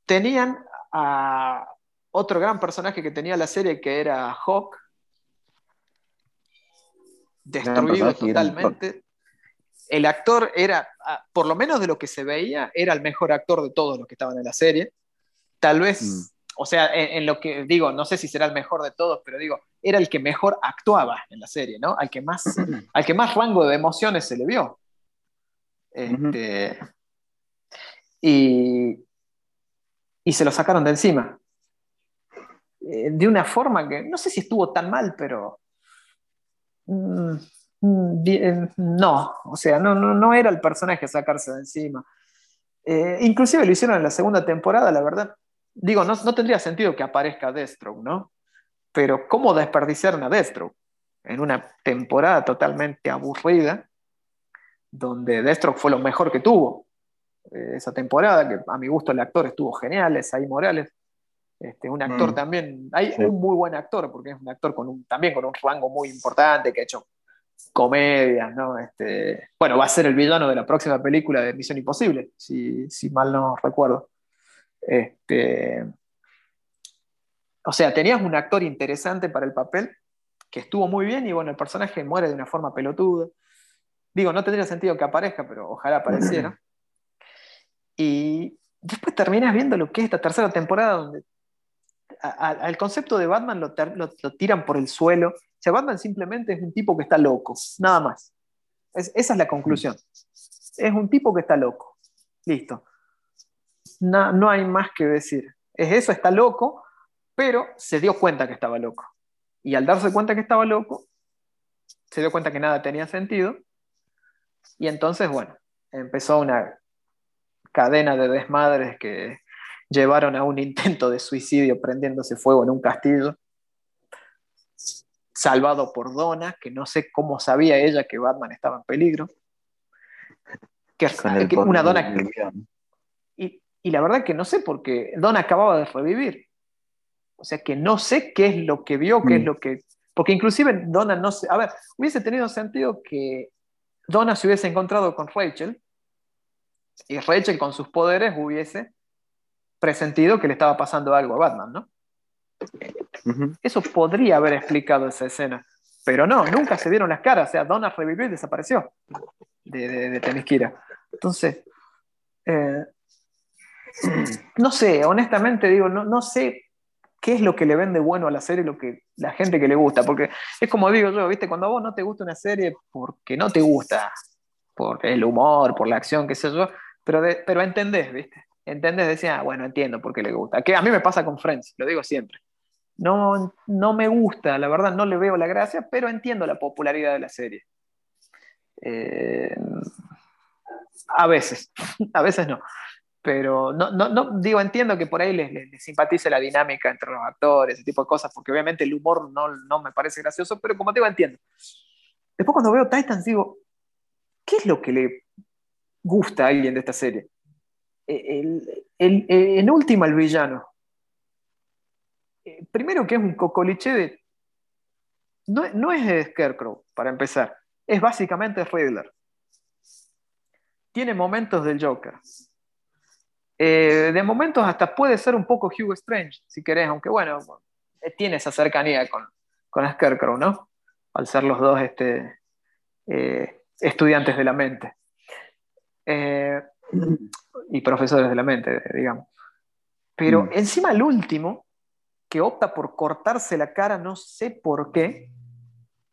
Speaker 2: Tenían a otro gran personaje que tenía la serie que era Hawk, destruido totalmente. El actor era, por lo menos de lo que se veía, era el mejor actor de todos los que estaban en la serie. Tal vez mm o sea, en, lo que digo, no sé si será el mejor de todos, pero digo, era el que mejor actuaba en la serie, ¿no? Al que más, al que más rango de emociones se le vio. Este, y, y se lo sacaron de encima. Eh, de una forma que no sé si estuvo tan mal, pero mm, mm, eh, no, o sea, no, no, era el personaje sacarse de encima. Eh, inclusive lo hicieron en la segunda temporada, la verdad, digo, no, tendría sentido que aparezca Deathstroke, ¿no? Pero ¿cómo desperdiciar a Deathstroke? En una temporada totalmente aburrida, donde Deathstroke fue lo mejor que tuvo. Eh, esa temporada, que a mi gusto el actor estuvo genial, es ahí Morales. Este, un actor mm. también, hay un muy buen actor, porque es un actor con un, también con un rango muy importante, que ha hecho comedias, ¿no? Este, bueno, va a ser el villano de la próxima película de Misión Imposible, si, si mal no recuerdo. Este, o sea, tenías un actor interesante para el papel, que estuvo muy bien, y bueno, el personaje muere de una forma pelotuda. Digo, no tendría sentido que aparezca, pero ojalá apareciera. Y después terminas viendo lo que es esta tercera temporada, donde al concepto de Batman lo, tiran por el suelo. O sea, Batman simplemente es un tipo que está loco, nada más. esa es la conclusión. Es un tipo que está loco. Listo no, hay más que decir. Es eso, está loco, pero se dio cuenta que estaba loco. Y al darse cuenta que estaba loco, se dio cuenta que nada tenía sentido. Y entonces, bueno, empezó una cadena de desmadres que llevaron a un intento de suicidio prendiéndose fuego en un castillo, salvado por Donna, que no sé cómo sabía ella que Batman estaba en peligro. Que, una Donna, y la verdad que no sé, porque Don acababa de revivir. O sea que no sé qué es lo que vio, qué es mm. lo que... Porque inclusive Donna no sé... A ver, hubiese tenido sentido que Donna se hubiese encontrado con Rachel y Rachel con sus poderes hubiese presentido que le estaba pasando algo a Batman, ¿no? Eso podría haber explicado esa escena. Pero no, nunca se dieron las caras. O sea, Donna revivió y desapareció de, de, de Entonces, eh, no sé, honestamente digo, no, no sé qué es lo que le vende bueno a la serie, lo que la gente que le gusta, porque es como digo yo, ¿viste? Cuando a vos no te gusta una serie porque no te gusta, por el humor, por la acción, qué sé yo, pero, pero entendés, ¿viste? Entendés, decía, ah, bueno, entiendo por qué le gusta. Que a mí me pasa con Friends, lo digo siempre. No, no me gusta, la verdad, no le veo la gracia, pero entiendo la popularidad de la serie. Eh, a veces, a veces no. Pero no, no, no, digo, entiendo que por ahí les, les, simpatice la dinámica entre los actores, ese tipo de cosas, porque obviamente el humor no, no me parece gracioso, pero como te digo, entiendo. Después cuando veo Titans digo, ¿qué es lo que le gusta a alguien de esta serie? E, el, el, en última, el villano. Eh, primero que es un cocoliche de... No, no es Scarecrow, para empezar. Es básicamente Riddler. Tiene momentos del Joker eh, de momentos hasta puede ser un poco Hugo Strange, si querés, aunque bueno, eh, tiene esa cercanía con, con Scarecrow, ¿no? Al ser los dos este, eh, estudiantes de la mente. y profesores de la mente, digamos. Pero mm. encima el último, que opta por cortarse la cara, no sé por qué,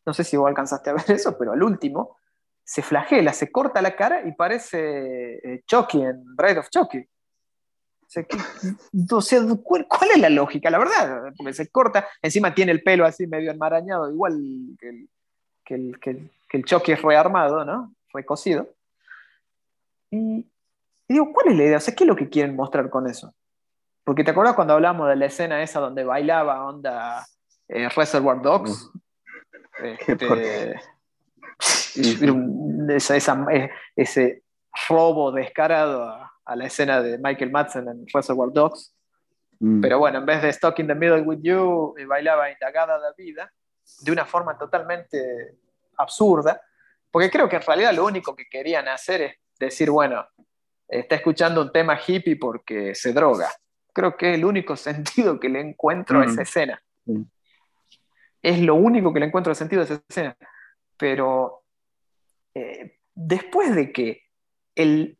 Speaker 2: no sé si vos alcanzaste a ver eso, pero al último, se flagela, se corta la cara y parece Chucky en Bride of Chucky. O sea, ¿cuál, es la lógica? La verdad, porque se corta, encima tiene el pelo así medio enmarañado, igual que el, que el, que el, choque rearmado, ¿no? Recocido. Y, y, digo, ¿cuál es la idea? O sea, ¿qué es lo que quieren mostrar con eso? Porque te acuerdas cuando hablamos de la escena esa donde bailaba onda eh, Reservoir Dogs? Este, eh, ese robo descarado a, a la escena de Michael Madsen en Reservoir Dogs. Mm. Pero bueno, en vez de Stuck in the Middle with You, eh, bailaba Indagada de Vida de una forma totalmente absurda, porque creo que en realidad lo único que querían hacer es decir, bueno, está escuchando un tema hippie porque se droga. Creo que es el único sentido que le encuentro a esa mm. escena. Es lo único que le encuentro sentido a esa escena. Pero eh, después de que el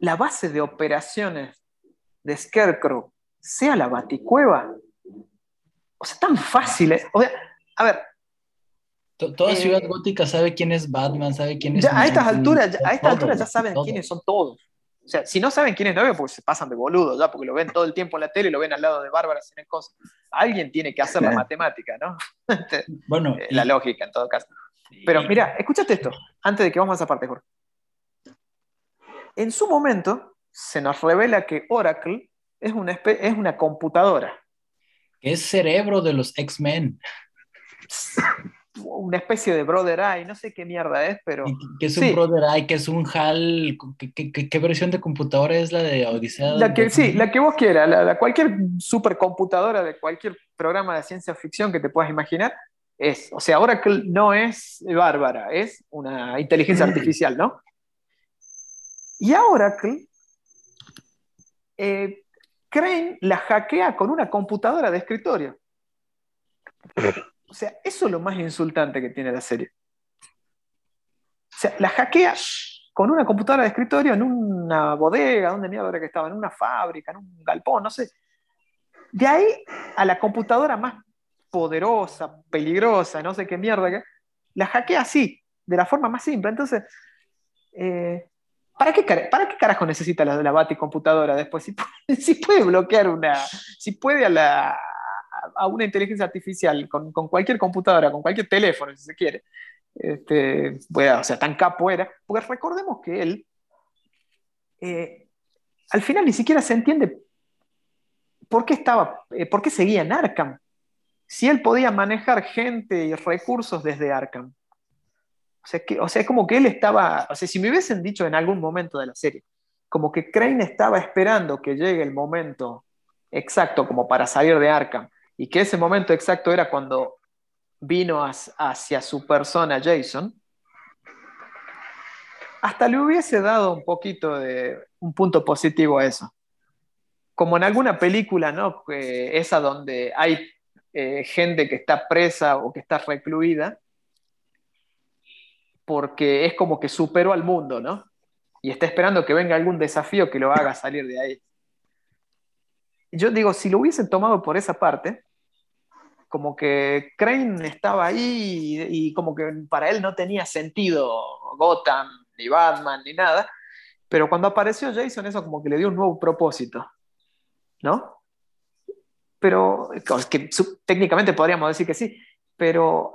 Speaker 2: la base de operaciones de Scarecrow sea la baticueva. O sea, tan fácil. ¿eh? O sea, a ver.
Speaker 3: Toda eh, ciudad gótica sabe quién es Batman, sabe quién es.
Speaker 2: Ya, a estas alturas, a estas alturas ya saben quiénes son todos. O sea, si no saben quién es novio, pues se pasan de boludo, ya, porque lo ven todo el tiempo en la tele y lo ven al lado de Bárbara sin cosas. Alguien tiene que hacer la matemática, ¿no?
Speaker 3: bueno.
Speaker 2: Eh, la lógica, en todo caso. Pero mira, escúchate esto, antes de que vamos a esa parte, Jorge. En su momento se nos revela que Oracle es una, es una computadora.
Speaker 3: Es cerebro de los X-Men.
Speaker 2: Una especie de Brother Eye, no sé qué mierda es, pero.
Speaker 3: ¿Qué es un Brother Eye? ¿Qué es un HAL? ¿Qué, versión de computadora es la de Odisea?
Speaker 2: La que, sí, la que vos quieras, la, cualquier supercomputadora de cualquier programa de ciencia ficción que te puedas imaginar. Es, o sea, Oracle no es bárbara, es una inteligencia artificial, ¿no? Y a Oracle, eh, Crane la hackea con una computadora de escritorio. O sea, eso es lo más insultante que tiene la serie. O sea, la hackea con una computadora de escritorio en una bodega, donde mierda era que estaba? En una fábrica, en un galpón, no sé. De ahí a la computadora más poderosa, peligrosa, no sé qué mierda, la hackea así, de la forma más simple. Entonces, eh, ¿Para qué, ¿Para qué carajo necesita la, la Bati computadora después? Si puede, bloquear una, si puede a, la, a una inteligencia artificial con, con, cualquier computadora, con cualquier teléfono, si se quiere, este, o sea, tan capo era, porque recordemos que él, eh, al final ni siquiera se entiende por qué estaba, eh, por qué seguía en Arkham, si él podía manejar gente y recursos desde Arkham. O sea, es como que él estaba, o sea, si me hubiesen dicho en algún momento de la serie, como que Crane estaba esperando que llegue el momento exacto como para salir de Arkham, y que ese momento exacto era cuando vino hacia su persona Jason, hasta le hubiese dado un poquito de un punto positivo a eso. Como en alguna película, ¿no? esa donde hay eh, gente que está presa o que está recluida, porque es como que superó al mundo, ¿no? Y está esperando que venga algún desafío que lo haga salir de ahí. Yo digo, si lo hubiesen tomado por esa parte, como que Crane estaba ahí y, como que para él no tenía sentido Gotham, ni Batman, ni nada, pero cuando apareció Jason eso como que le dio un nuevo propósito, ¿no? Pero que técnicamente podríamos decir que sí, pero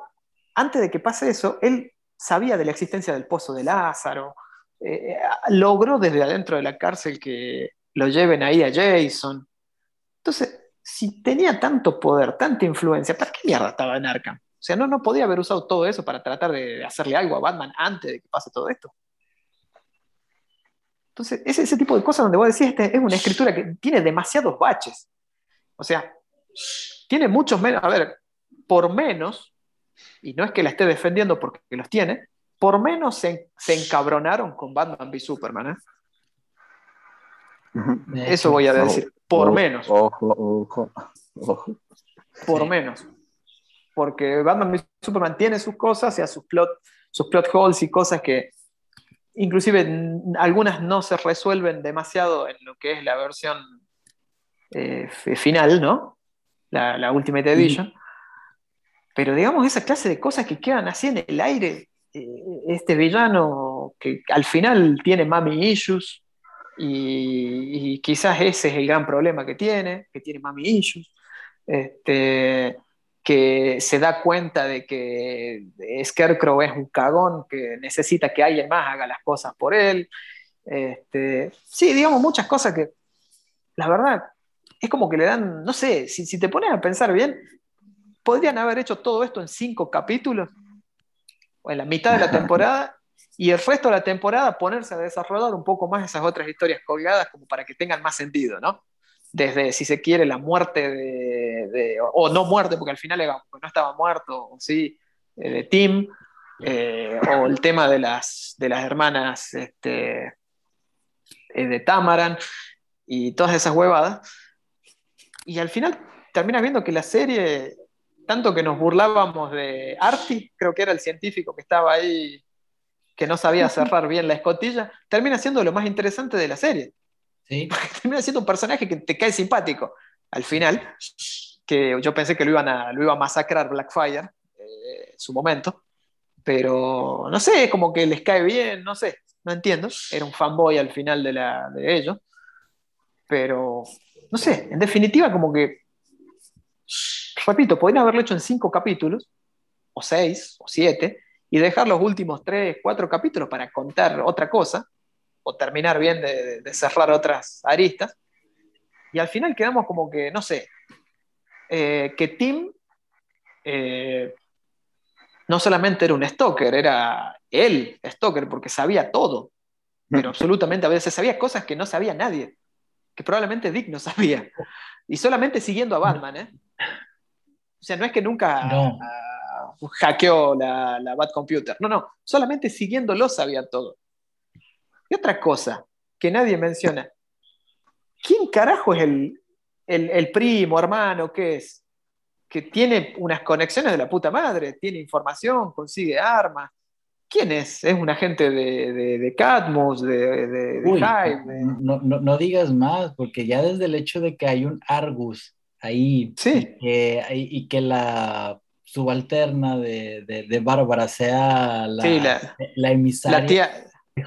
Speaker 2: antes de que pase eso, él sabía de la existencia del pozo de Lázaro, eh, logró desde adentro de la cárcel que lo lleven ahí a Jason. Entonces, si tenía tanto poder, tanta influencia, ¿para qué mierda estaba en Arkham? O sea, no, no podía haber usado todo eso para tratar de hacerle algo a Batman antes de que pase todo esto. Entonces, es ese tipo de cosas donde vos decís, este es una escritura que tiene demasiados baches. O sea, tiene muchos menos, a ver, por menos, y no es que la esté defendiendo porque los tiene, por menos se, encabronaron con Batman v Superman. ¿eh? Eso voy a decir, por menos.
Speaker 1: Ojo, ojo, ojo.
Speaker 2: Por menos. Porque Batman v Superman tiene sus cosas y sus plot, sus plot holes y cosas que inclusive algunas no se resuelven demasiado en lo que es la versión eh, final, ¿no? La, la Ultimate Edition. Pero digamos, esa clase de cosas que quedan así en el aire, eh, este villano que al final tiene mami issues, y, quizás ese es el gran problema que tiene, que tiene mami issues, este, que se da cuenta de que Scarecrow es un cagón, que necesita que alguien más haga las cosas por él. Este, sí, digamos muchas cosas que, la verdad, es como que le dan, no sé, si, si te pones a pensar bien, podrían haber hecho todo esto en cinco capítulos, o en la mitad de la temporada, y el resto de la temporada ponerse a desarrollar un poco más esas otras historias colgadas como para que tengan más sentido, ¿no? Desde, si se quiere, la muerte de, o no muerte, porque al final no estaba muerto, o sí, eh, de Tim, eh, o el tema de las, de las hermanas este, eh, de Tamaran, y todas esas huevadas. Y al final terminas viendo que la serie tanto que nos burlábamos de Arti, creo que era el científico que estaba ahí, que no sabía cerrar bien la escotilla, termina siendo lo más interesante de la serie. ¿Sí? termina siendo un personaje que te cae simpático al final, que yo pensé que lo, iban a, lo iba a masacrar Blackfire eh, en su momento, pero no sé, como que les cae bien, no sé, no entiendo. Era un fanboy al final de, la, de ellos, pero no sé, en definitiva, como que repito, podrían haberlo hecho en cinco capítulos, o seis, o siete, y dejar los últimos tres, cuatro capítulos para contar otra cosa, o terminar bien de, cerrar otras aristas. Y al final quedamos como que, no sé, eh, que Tim eh, no solamente era un stalker, era él stalker, porque sabía todo, pero absolutamente a veces sabía cosas que no sabía nadie, que probablemente Dick no sabía. Y solamente siguiendo a Batman, ¿eh? O sea, no es que nunca ah, hackeó la, la Bad Computer. No, no, solamente siguiéndolo sabía todo. Y otra cosa que nadie menciona. ¿Quién carajo es el, el, primo, hermano, qué es? Que tiene unas conexiones de la puta madre, tiene información, consigue armas. ¿Quién es? ¿Es un agente de, de, de Catmus, de, de,
Speaker 3: No, no, no, digas más, porque ya desde el hecho de que hay un Argus ahí.
Speaker 2: Sí.
Speaker 3: Y que, la subalterna de, de, Bárbara sea la, la, emisaria.
Speaker 2: La tía,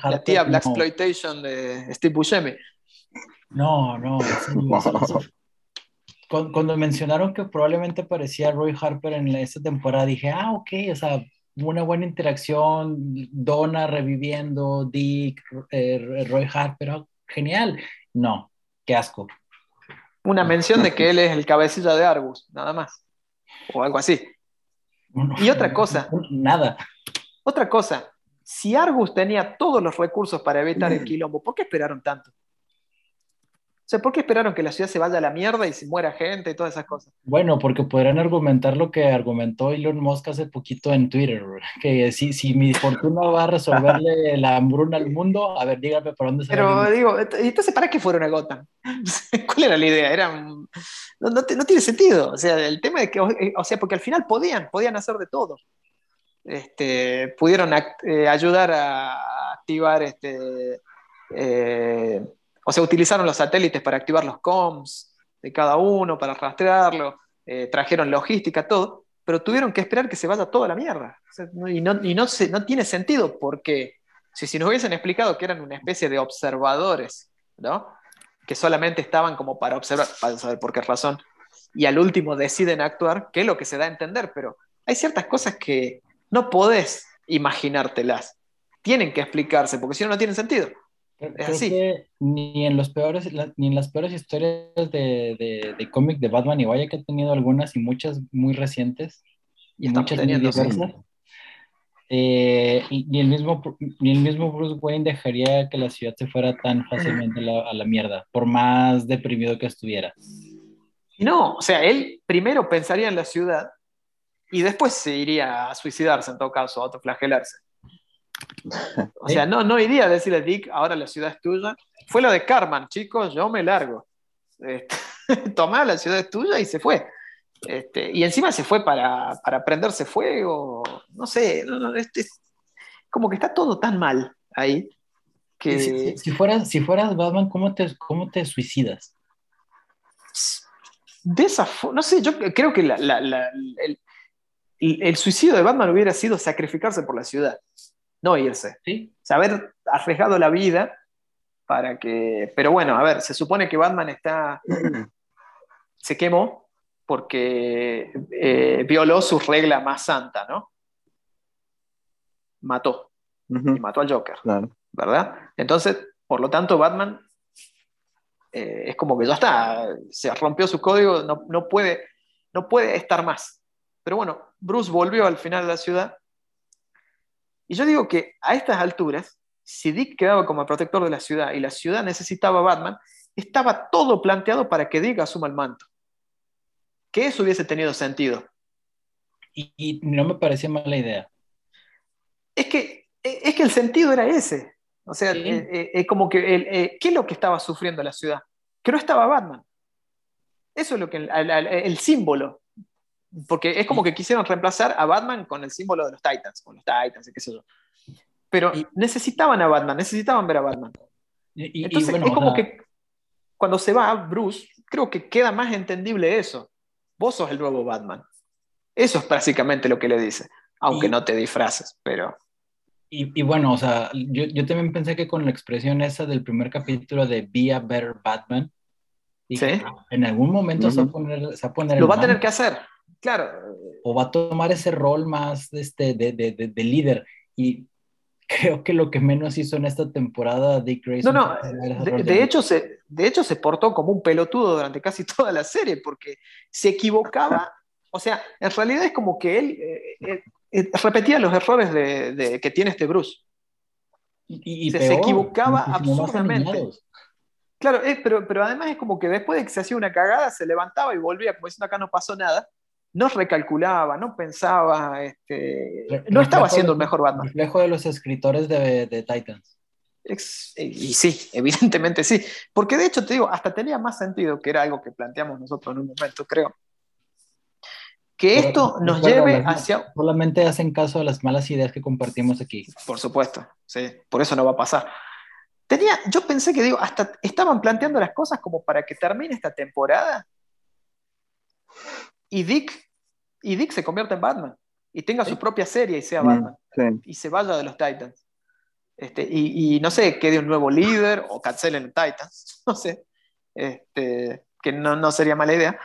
Speaker 2: la tía Black Exploitation de Steve Buscemi.
Speaker 3: No, no. cuando, mencionaron que probablemente aparecía Roy Harper en esta temporada, dije, ah, ok, o sea, una buena interacción, Donna reviviendo, Dick, eh, Roy Harper, oh, genial. No, qué asco
Speaker 2: una mención de que él es el cabecilla de Argus, nada más. O algo así. y otra cosa.
Speaker 3: Nada.
Speaker 2: Otra cosa. Si Argus tenía todos los recursos para evitar el quilombo, ¿por qué esperaron tanto? O sea, ¿por qué esperaron que la ciudad se vaya a la mierda y se muera gente y todas esas cosas?
Speaker 3: Bueno, porque podrán argumentar lo que argumentó Elon Musk hace poquito en Twitter, que si, si mi fortuna va a resolverle la hambruna al mundo, a ver, dígame por dónde se
Speaker 2: Pero digo, entonces, ¿para qué fueron a Gotham? ¿Cuál era la idea? Era, no, no, tiene sentido. O sea, el tema de que, o sea, porque al final podían, podían hacer de todo. Este, pudieron eh, ayudar a activar este, eh, o sea, utilizaron los satélites para activar los comms de cada uno, para rastrearlo, eh, trajeron logística, todo, pero tuvieron que esperar que se vaya toda la mierda. y no, no tiene sentido porque si, si nos hubiesen explicado que eran una especie de observadores, ¿no? que solamente estaban como para observar, para saber por qué razón, y al último deciden actuar, que es lo que se da a entender, pero hay ciertas cosas que no podés imaginártelas. Tienen que explicarse, porque si no, no tienen sentido.
Speaker 3: Creo, que ni en, los peores, ni en las peores historias de, de, de cómic de Batman y vaya que he tenido algunas y muchas muy recientes y muchas muy diversas. Eh, ni, el mismo, ni el mismo Bruce Wayne dejaría que la ciudad se fuera tan fácilmente a la mierda, por más deprimido que estuviera.
Speaker 2: No, o sea, él primero pensaría en la ciudad y después se iría a suicidarse en todo caso, a autoflagelarse. O sea, no, no iría a decirle a Dick, ahora la ciudad es tuya. Fue lo de Carman, chicos, yo me largo. Este, tomá, la ciudad es tuya y se fue. Este, y encima se fue para, para prenderse fuego. No sé, este, como que está todo tan mal ahí. Que...
Speaker 3: Si, fueras, si fueras Batman, ¿cómo te, cómo te suicidas?
Speaker 2: De esa no sé, yo creo que el, el, suicidio de Batman hubiera sido sacrificarse por la ciudad no irse. ¿sí? haber arriesgado la vida para que... Pero bueno, a ver, se supone que Batman está... se quemó porque eh, violó su regla más santa, ¿no? Mató. Y mató al Joker. ¿Verdad? Entonces, por lo tanto, Batman eh, es como que ya está, se rompió su código, no, no, puede, no puede estar más. Pero bueno, Bruce volvió al final de la ciudad y yo digo que a estas alturas, si Dick quedaba como protector de la ciudad y la ciudad necesitaba a Batman, estaba todo planteado para que Dick asuma el manto. Que eso hubiese tenido sentido.
Speaker 3: Y, no me parecía mala idea.
Speaker 2: Es que, es que el sentido era ese. O sea, es eh, eh, eh, como que, ¿qué es lo que estaba sufriendo la ciudad? Que no estaba Batman. Eso es lo que, el símbolo porque es como que quisieron reemplazar a Batman con el símbolo de los Titans, con los Titans, qué sé yo. Pero necesitaban a Batman, necesitaban ver a Batman. Entonces es como que cuando se va Bruce, creo que queda más entendible eso. Vos sos el nuevo Batman. Eso es básicamente lo que le dice, aunque no te disfraces, pero...
Speaker 3: Y, bueno, o sea, yo, yo, también pensé que con la expresión esa del primer capítulo de Be a Better Batman, ¿Sí? en algún momento se, va a poner, se va a poner
Speaker 2: Lo va a tener que hacer. Claro.
Speaker 3: O va a tomar ese rol más este, de, de, de, líder. Y creo que lo que menos hizo en esta temporada Dick Grayson.
Speaker 2: No, no, de, hecho se, de hecho se portó como un pelotudo durante casi toda la serie porque se equivocaba. o sea, en realidad es como que él eh, eh, repetía los errores de, que tiene este Bruce. Y, se, equivocaba absurdamente. Claro, eh, pero, pero además es como que después de que se hacía una cagada, se levantaba y volvía como diciendo acá no pasó nada no recalculaba, no pensaba, este, no estaba siendo el mejor Batman.
Speaker 3: Reflejo de los escritores de, Titans.
Speaker 2: y sí, evidentemente sí. Porque de hecho, te digo, hasta tenía más sentido, que era algo que planteamos nosotros en un momento, creo. Que esto nos lleve hacia...
Speaker 3: Solamente hacen caso a las malas ideas que compartimos aquí.
Speaker 2: Por supuesto, sí, por eso no va a pasar. Tenía, yo pensé que, digo, hasta estaban planteando las cosas como para que termine esta temporada y Dick y Dick se convierte en Batman y tenga su propia serie y sea Batman y se vaya de los Titans. Este, y, no sé, quede un nuevo líder o cancelen Titans, no sé, este, que no, sería mala idea.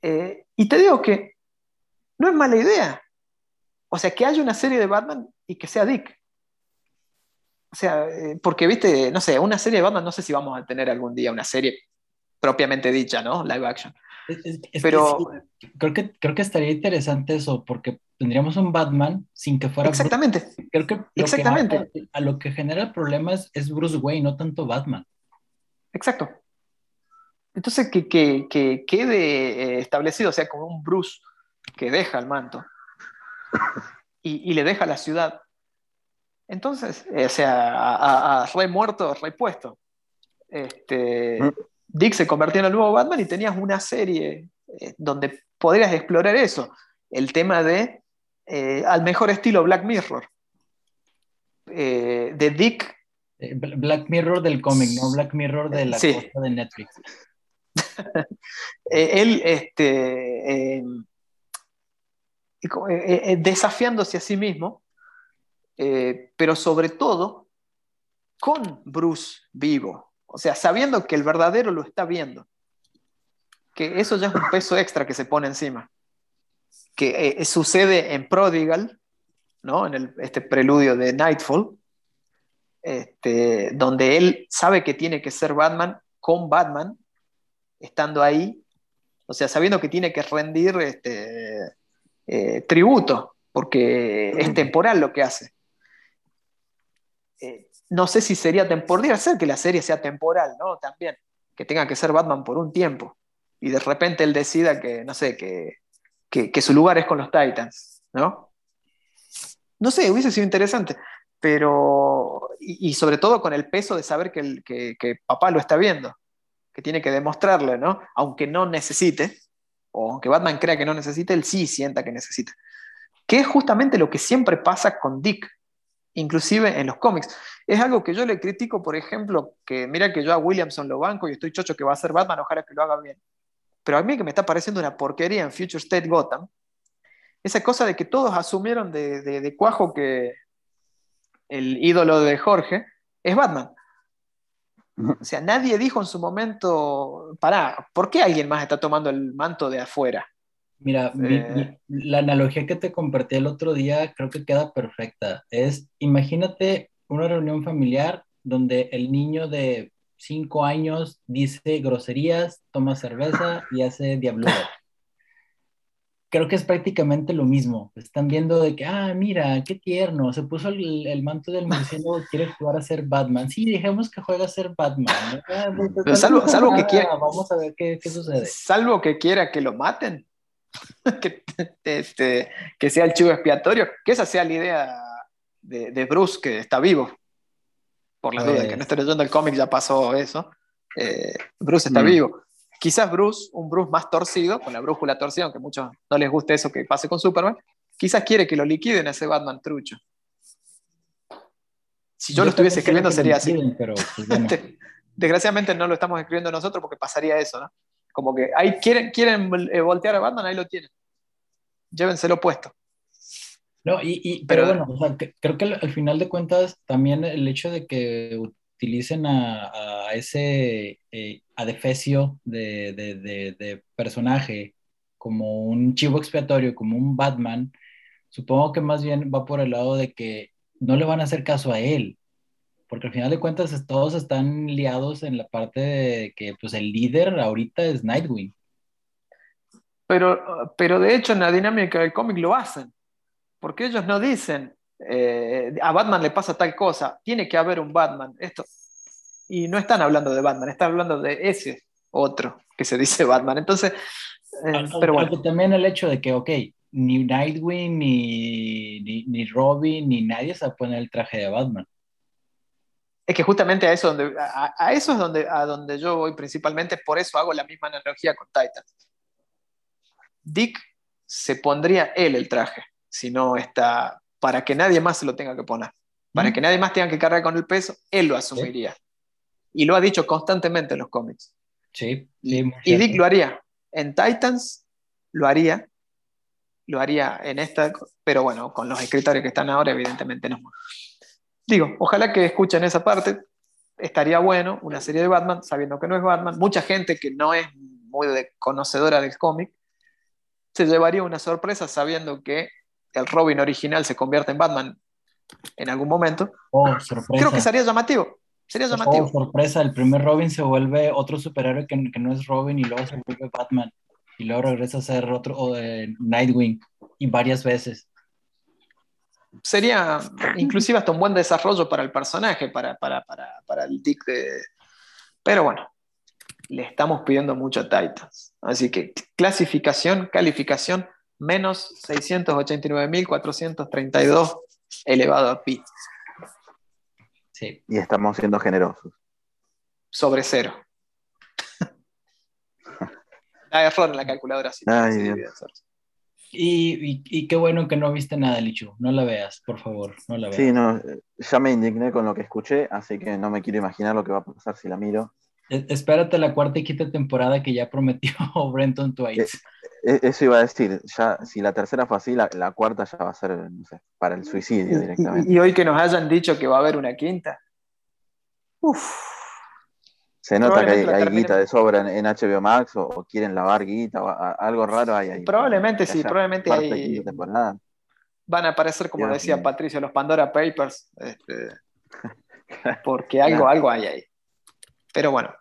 Speaker 2: Eh, y te digo que no es mala idea. O sea, que haya una serie de Batman y que sea Dick. O sea, eh, porque, viste, no sé, una serie de Batman, no sé si vamos a tener algún día una serie propiamente dicha, ¿no? Live action. Pero
Speaker 3: creo, que, creo que estaría interesante eso, porque tendríamos un Batman sin que fuera.
Speaker 2: Exactamente.
Speaker 3: Creo que, Exactamente. a, lo que genera el problema es, Bruce Wayne, no tanto Batman.
Speaker 2: Exacto. Entonces, que, que, quede eh, establecido, o sea, como un Bruce que deja el manto y, le deja la ciudad. Entonces, eh, o sea, a, a, Rey muerto, Rey puesto. Este, mm. Dick se convirtió en el nuevo Batman y tenías una serie eh, donde podrías explorar eso, el tema de, eh, al mejor estilo Black Mirror, eh, de Dick.
Speaker 3: Black Mirror del cómic, no Black Mirror de la costa de Netflix.
Speaker 2: él, este, desafiándose a sí mismo, pero sobre todo con Bruce vivo. O sea, sabiendo que el verdadero lo está viendo. Que eso ya es un peso extra que se pone encima. Que eh, sucede en Prodigal, ¿no? En este preludio de Nightfall. este, donde él sabe que tiene que ser Batman con Batman, estando ahí, o sea, sabiendo que tiene que rendir este, eh, tributo, porque es temporal lo que hace. Eh, no sé si sería temporal, podría ser que la serie sea temporal, ¿no? También, que tenga que ser Batman por un tiempo y de repente él decida que, no sé, que, que, su lugar es con los Titans, ¿no? No sé, hubiese sido interesante, pero, y, sobre todo con el peso de saber que, el, que, que, papá lo está viendo, que tiene que demostrarle, ¿no? Aunque no necesite, o aunque Batman crea que no necesite, él sí sienta que necesita. Que es justamente lo que siempre pasa con Dick, inclusive en los cómics. Es algo que yo le critico, por ejemplo, que mira que yo a Williamson lo banco y estoy chocho que va a ser Batman, ojalá que lo haga bien. Pero a mí que me está pareciendo una porquería en Future State Gotham, esa cosa de que todos asumieron de, cuajo que el ídolo de Jorge es Batman. O sea, nadie dijo en su momento, pará, ¿por qué alguien más está tomando el manto de afuera?
Speaker 3: Mira, la analogía que te compartí el otro día creo que queda perfecta. Es, imagínate una reunión familiar donde el niño de cinco años dice groserías, toma cerveza y hace diablo. Creo que es prácticamente lo mismo. Están viendo de que, ah, mira, qué tierno, se puso el, manto del murciélago, quiere jugar a ser Batman. Sí, dejemos que juegue a ser Batman.
Speaker 2: Ah, salvo, que quiera.
Speaker 3: Vamos a ver qué, qué sucede.
Speaker 2: Salvo que quiera que lo maten. que, este, que sea el chivo expiatorio, que esa sea la idea de, Bruce, que está vivo. Por las dudas, que no pues estoy leyendo el cómic, ya pasó eso. Eh, Bruce está mm. vivo. Quizás Bruce, un Bruce más torcido, con la brújula torcida, aunque a muchos no les guste eso que pase con Superman, quizás quiere que lo liquiden ese Batman trucho. Si yo, lo estuviese escribiendo sería así. Pero, pues, Desgraciadamente no lo estamos escribiendo nosotros porque pasaría eso, ¿no? Como que ahí quieren, quieren eh, voltear a Batman, ahí lo tienen. Llévenselo puesto.
Speaker 3: No, y, pero, bueno, creo que al, final de cuentas también el hecho de que utilicen a, ese eh, adefesio de, de, personaje como un chivo expiatorio, como un Batman, supongo que más bien va por el lado de que no le van a hacer caso a él, porque al final de cuentas todos están liados en la parte de que pues el líder ahorita es Nightwing.
Speaker 2: Pero, pero de hecho en la dinámica del cómic lo hacen, porque ellos no dicen eh, a Batman le pasa tal cosa, tiene que haber un Batman, esto. Y no están hablando de Batman, están hablando de ese otro que se dice Batman. Entonces,
Speaker 3: eh, pero bueno. También el hecho de que, ok, ni Nightwing, ni, ni, ni Robin, ni nadie se pone el traje de Batman.
Speaker 2: Es que justamente a eso, donde, a, eso es donde, a donde yo voy principalmente, por eso hago la misma analogía con Titans. Dick se pondría él el traje, si no está, para que nadie más se lo tenga que poner. Para que nadie más tenga que cargar con el peso, él lo asumiría. Y lo ha dicho constantemente en los cómics.
Speaker 3: Sí,
Speaker 2: y Dick lo haría. En Titans lo haría. Lo haría en esta, pero bueno, con los escritores que están ahora, evidentemente no digo, ojalá que escuchen esa parte. Estaría bueno una serie de Batman sabiendo que no es Batman. Mucha gente que no es muy conocedora del cómic se llevaría una sorpresa sabiendo que el Robin original se convierte en Batman en algún momento.
Speaker 3: Oh,
Speaker 2: Creo que sería llamativo. Sería oh, llamativo.
Speaker 3: sorpresa, el primer Robin se vuelve otro superhéroe que, no es Robin y luego se vuelve Batman y luego regresa a ser otro eh, Nightwing y varias veces
Speaker 2: sería inclusive hasta un buen desarrollo para el personaje, para, para, el tic de... Pero bueno, le estamos pidiendo mucho a Titans. Así que clasificación, calificación, menos 689.432 elevado a pi.
Speaker 1: Sí. Y estamos siendo generosos.
Speaker 2: Sobre cero. Hay error en la calculadora. Sí,
Speaker 3: y, qué bueno que no viste nada, Lichu. No la veas, por favor, no la veas.
Speaker 1: Sí, no, ya me indigné con lo que escuché, así que no me quiero imaginar lo que va a pasar si la miro.
Speaker 3: E, espérate la cuarta y quinta temporada que ya prometió Brenton Twice.
Speaker 1: E, e, eso iba a decir, ya, si la tercera fue así, la, cuarta ya va a ser, no sé, para el suicidio directamente.
Speaker 2: Y, hoy que nos hayan dicho que va a haber una quinta.
Speaker 1: Uf. Se nota que hay, guita de sobra en, HBO Max o, quieren lavar guita o algo raro hay ahí.
Speaker 2: Probablemente sí, probablemente hay. Van a aparecer, como decía Patricio, los Pandora Papers. Este, porque algo, algo hay ahí. Pero bueno,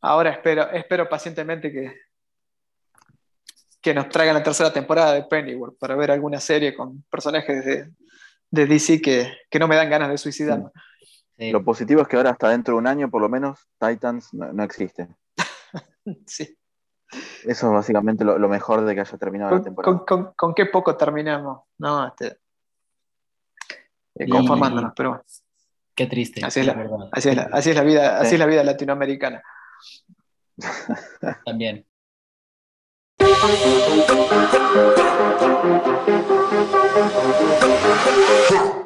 Speaker 2: ahora espero, espero pacientemente que, que nos traigan la tercera temporada de Pennyworth para ver alguna serie con personajes de, de DC que, que, no me dan ganas de suicidarme.
Speaker 1: Sí. Lo positivo es que ahora hasta dentro de un año, por lo menos, Titans no, no existe.
Speaker 2: sí.
Speaker 1: Eso es básicamente lo, lo, mejor de que haya terminado
Speaker 2: con,
Speaker 1: la temporada.
Speaker 2: Con, con, con, qué poco terminamos, ¿no? Este, eh, conformándonos, pero bueno.
Speaker 3: Qué triste.
Speaker 2: Así es la, así es la, así es la vida, así sí. es la vida latinoamericana.
Speaker 3: También.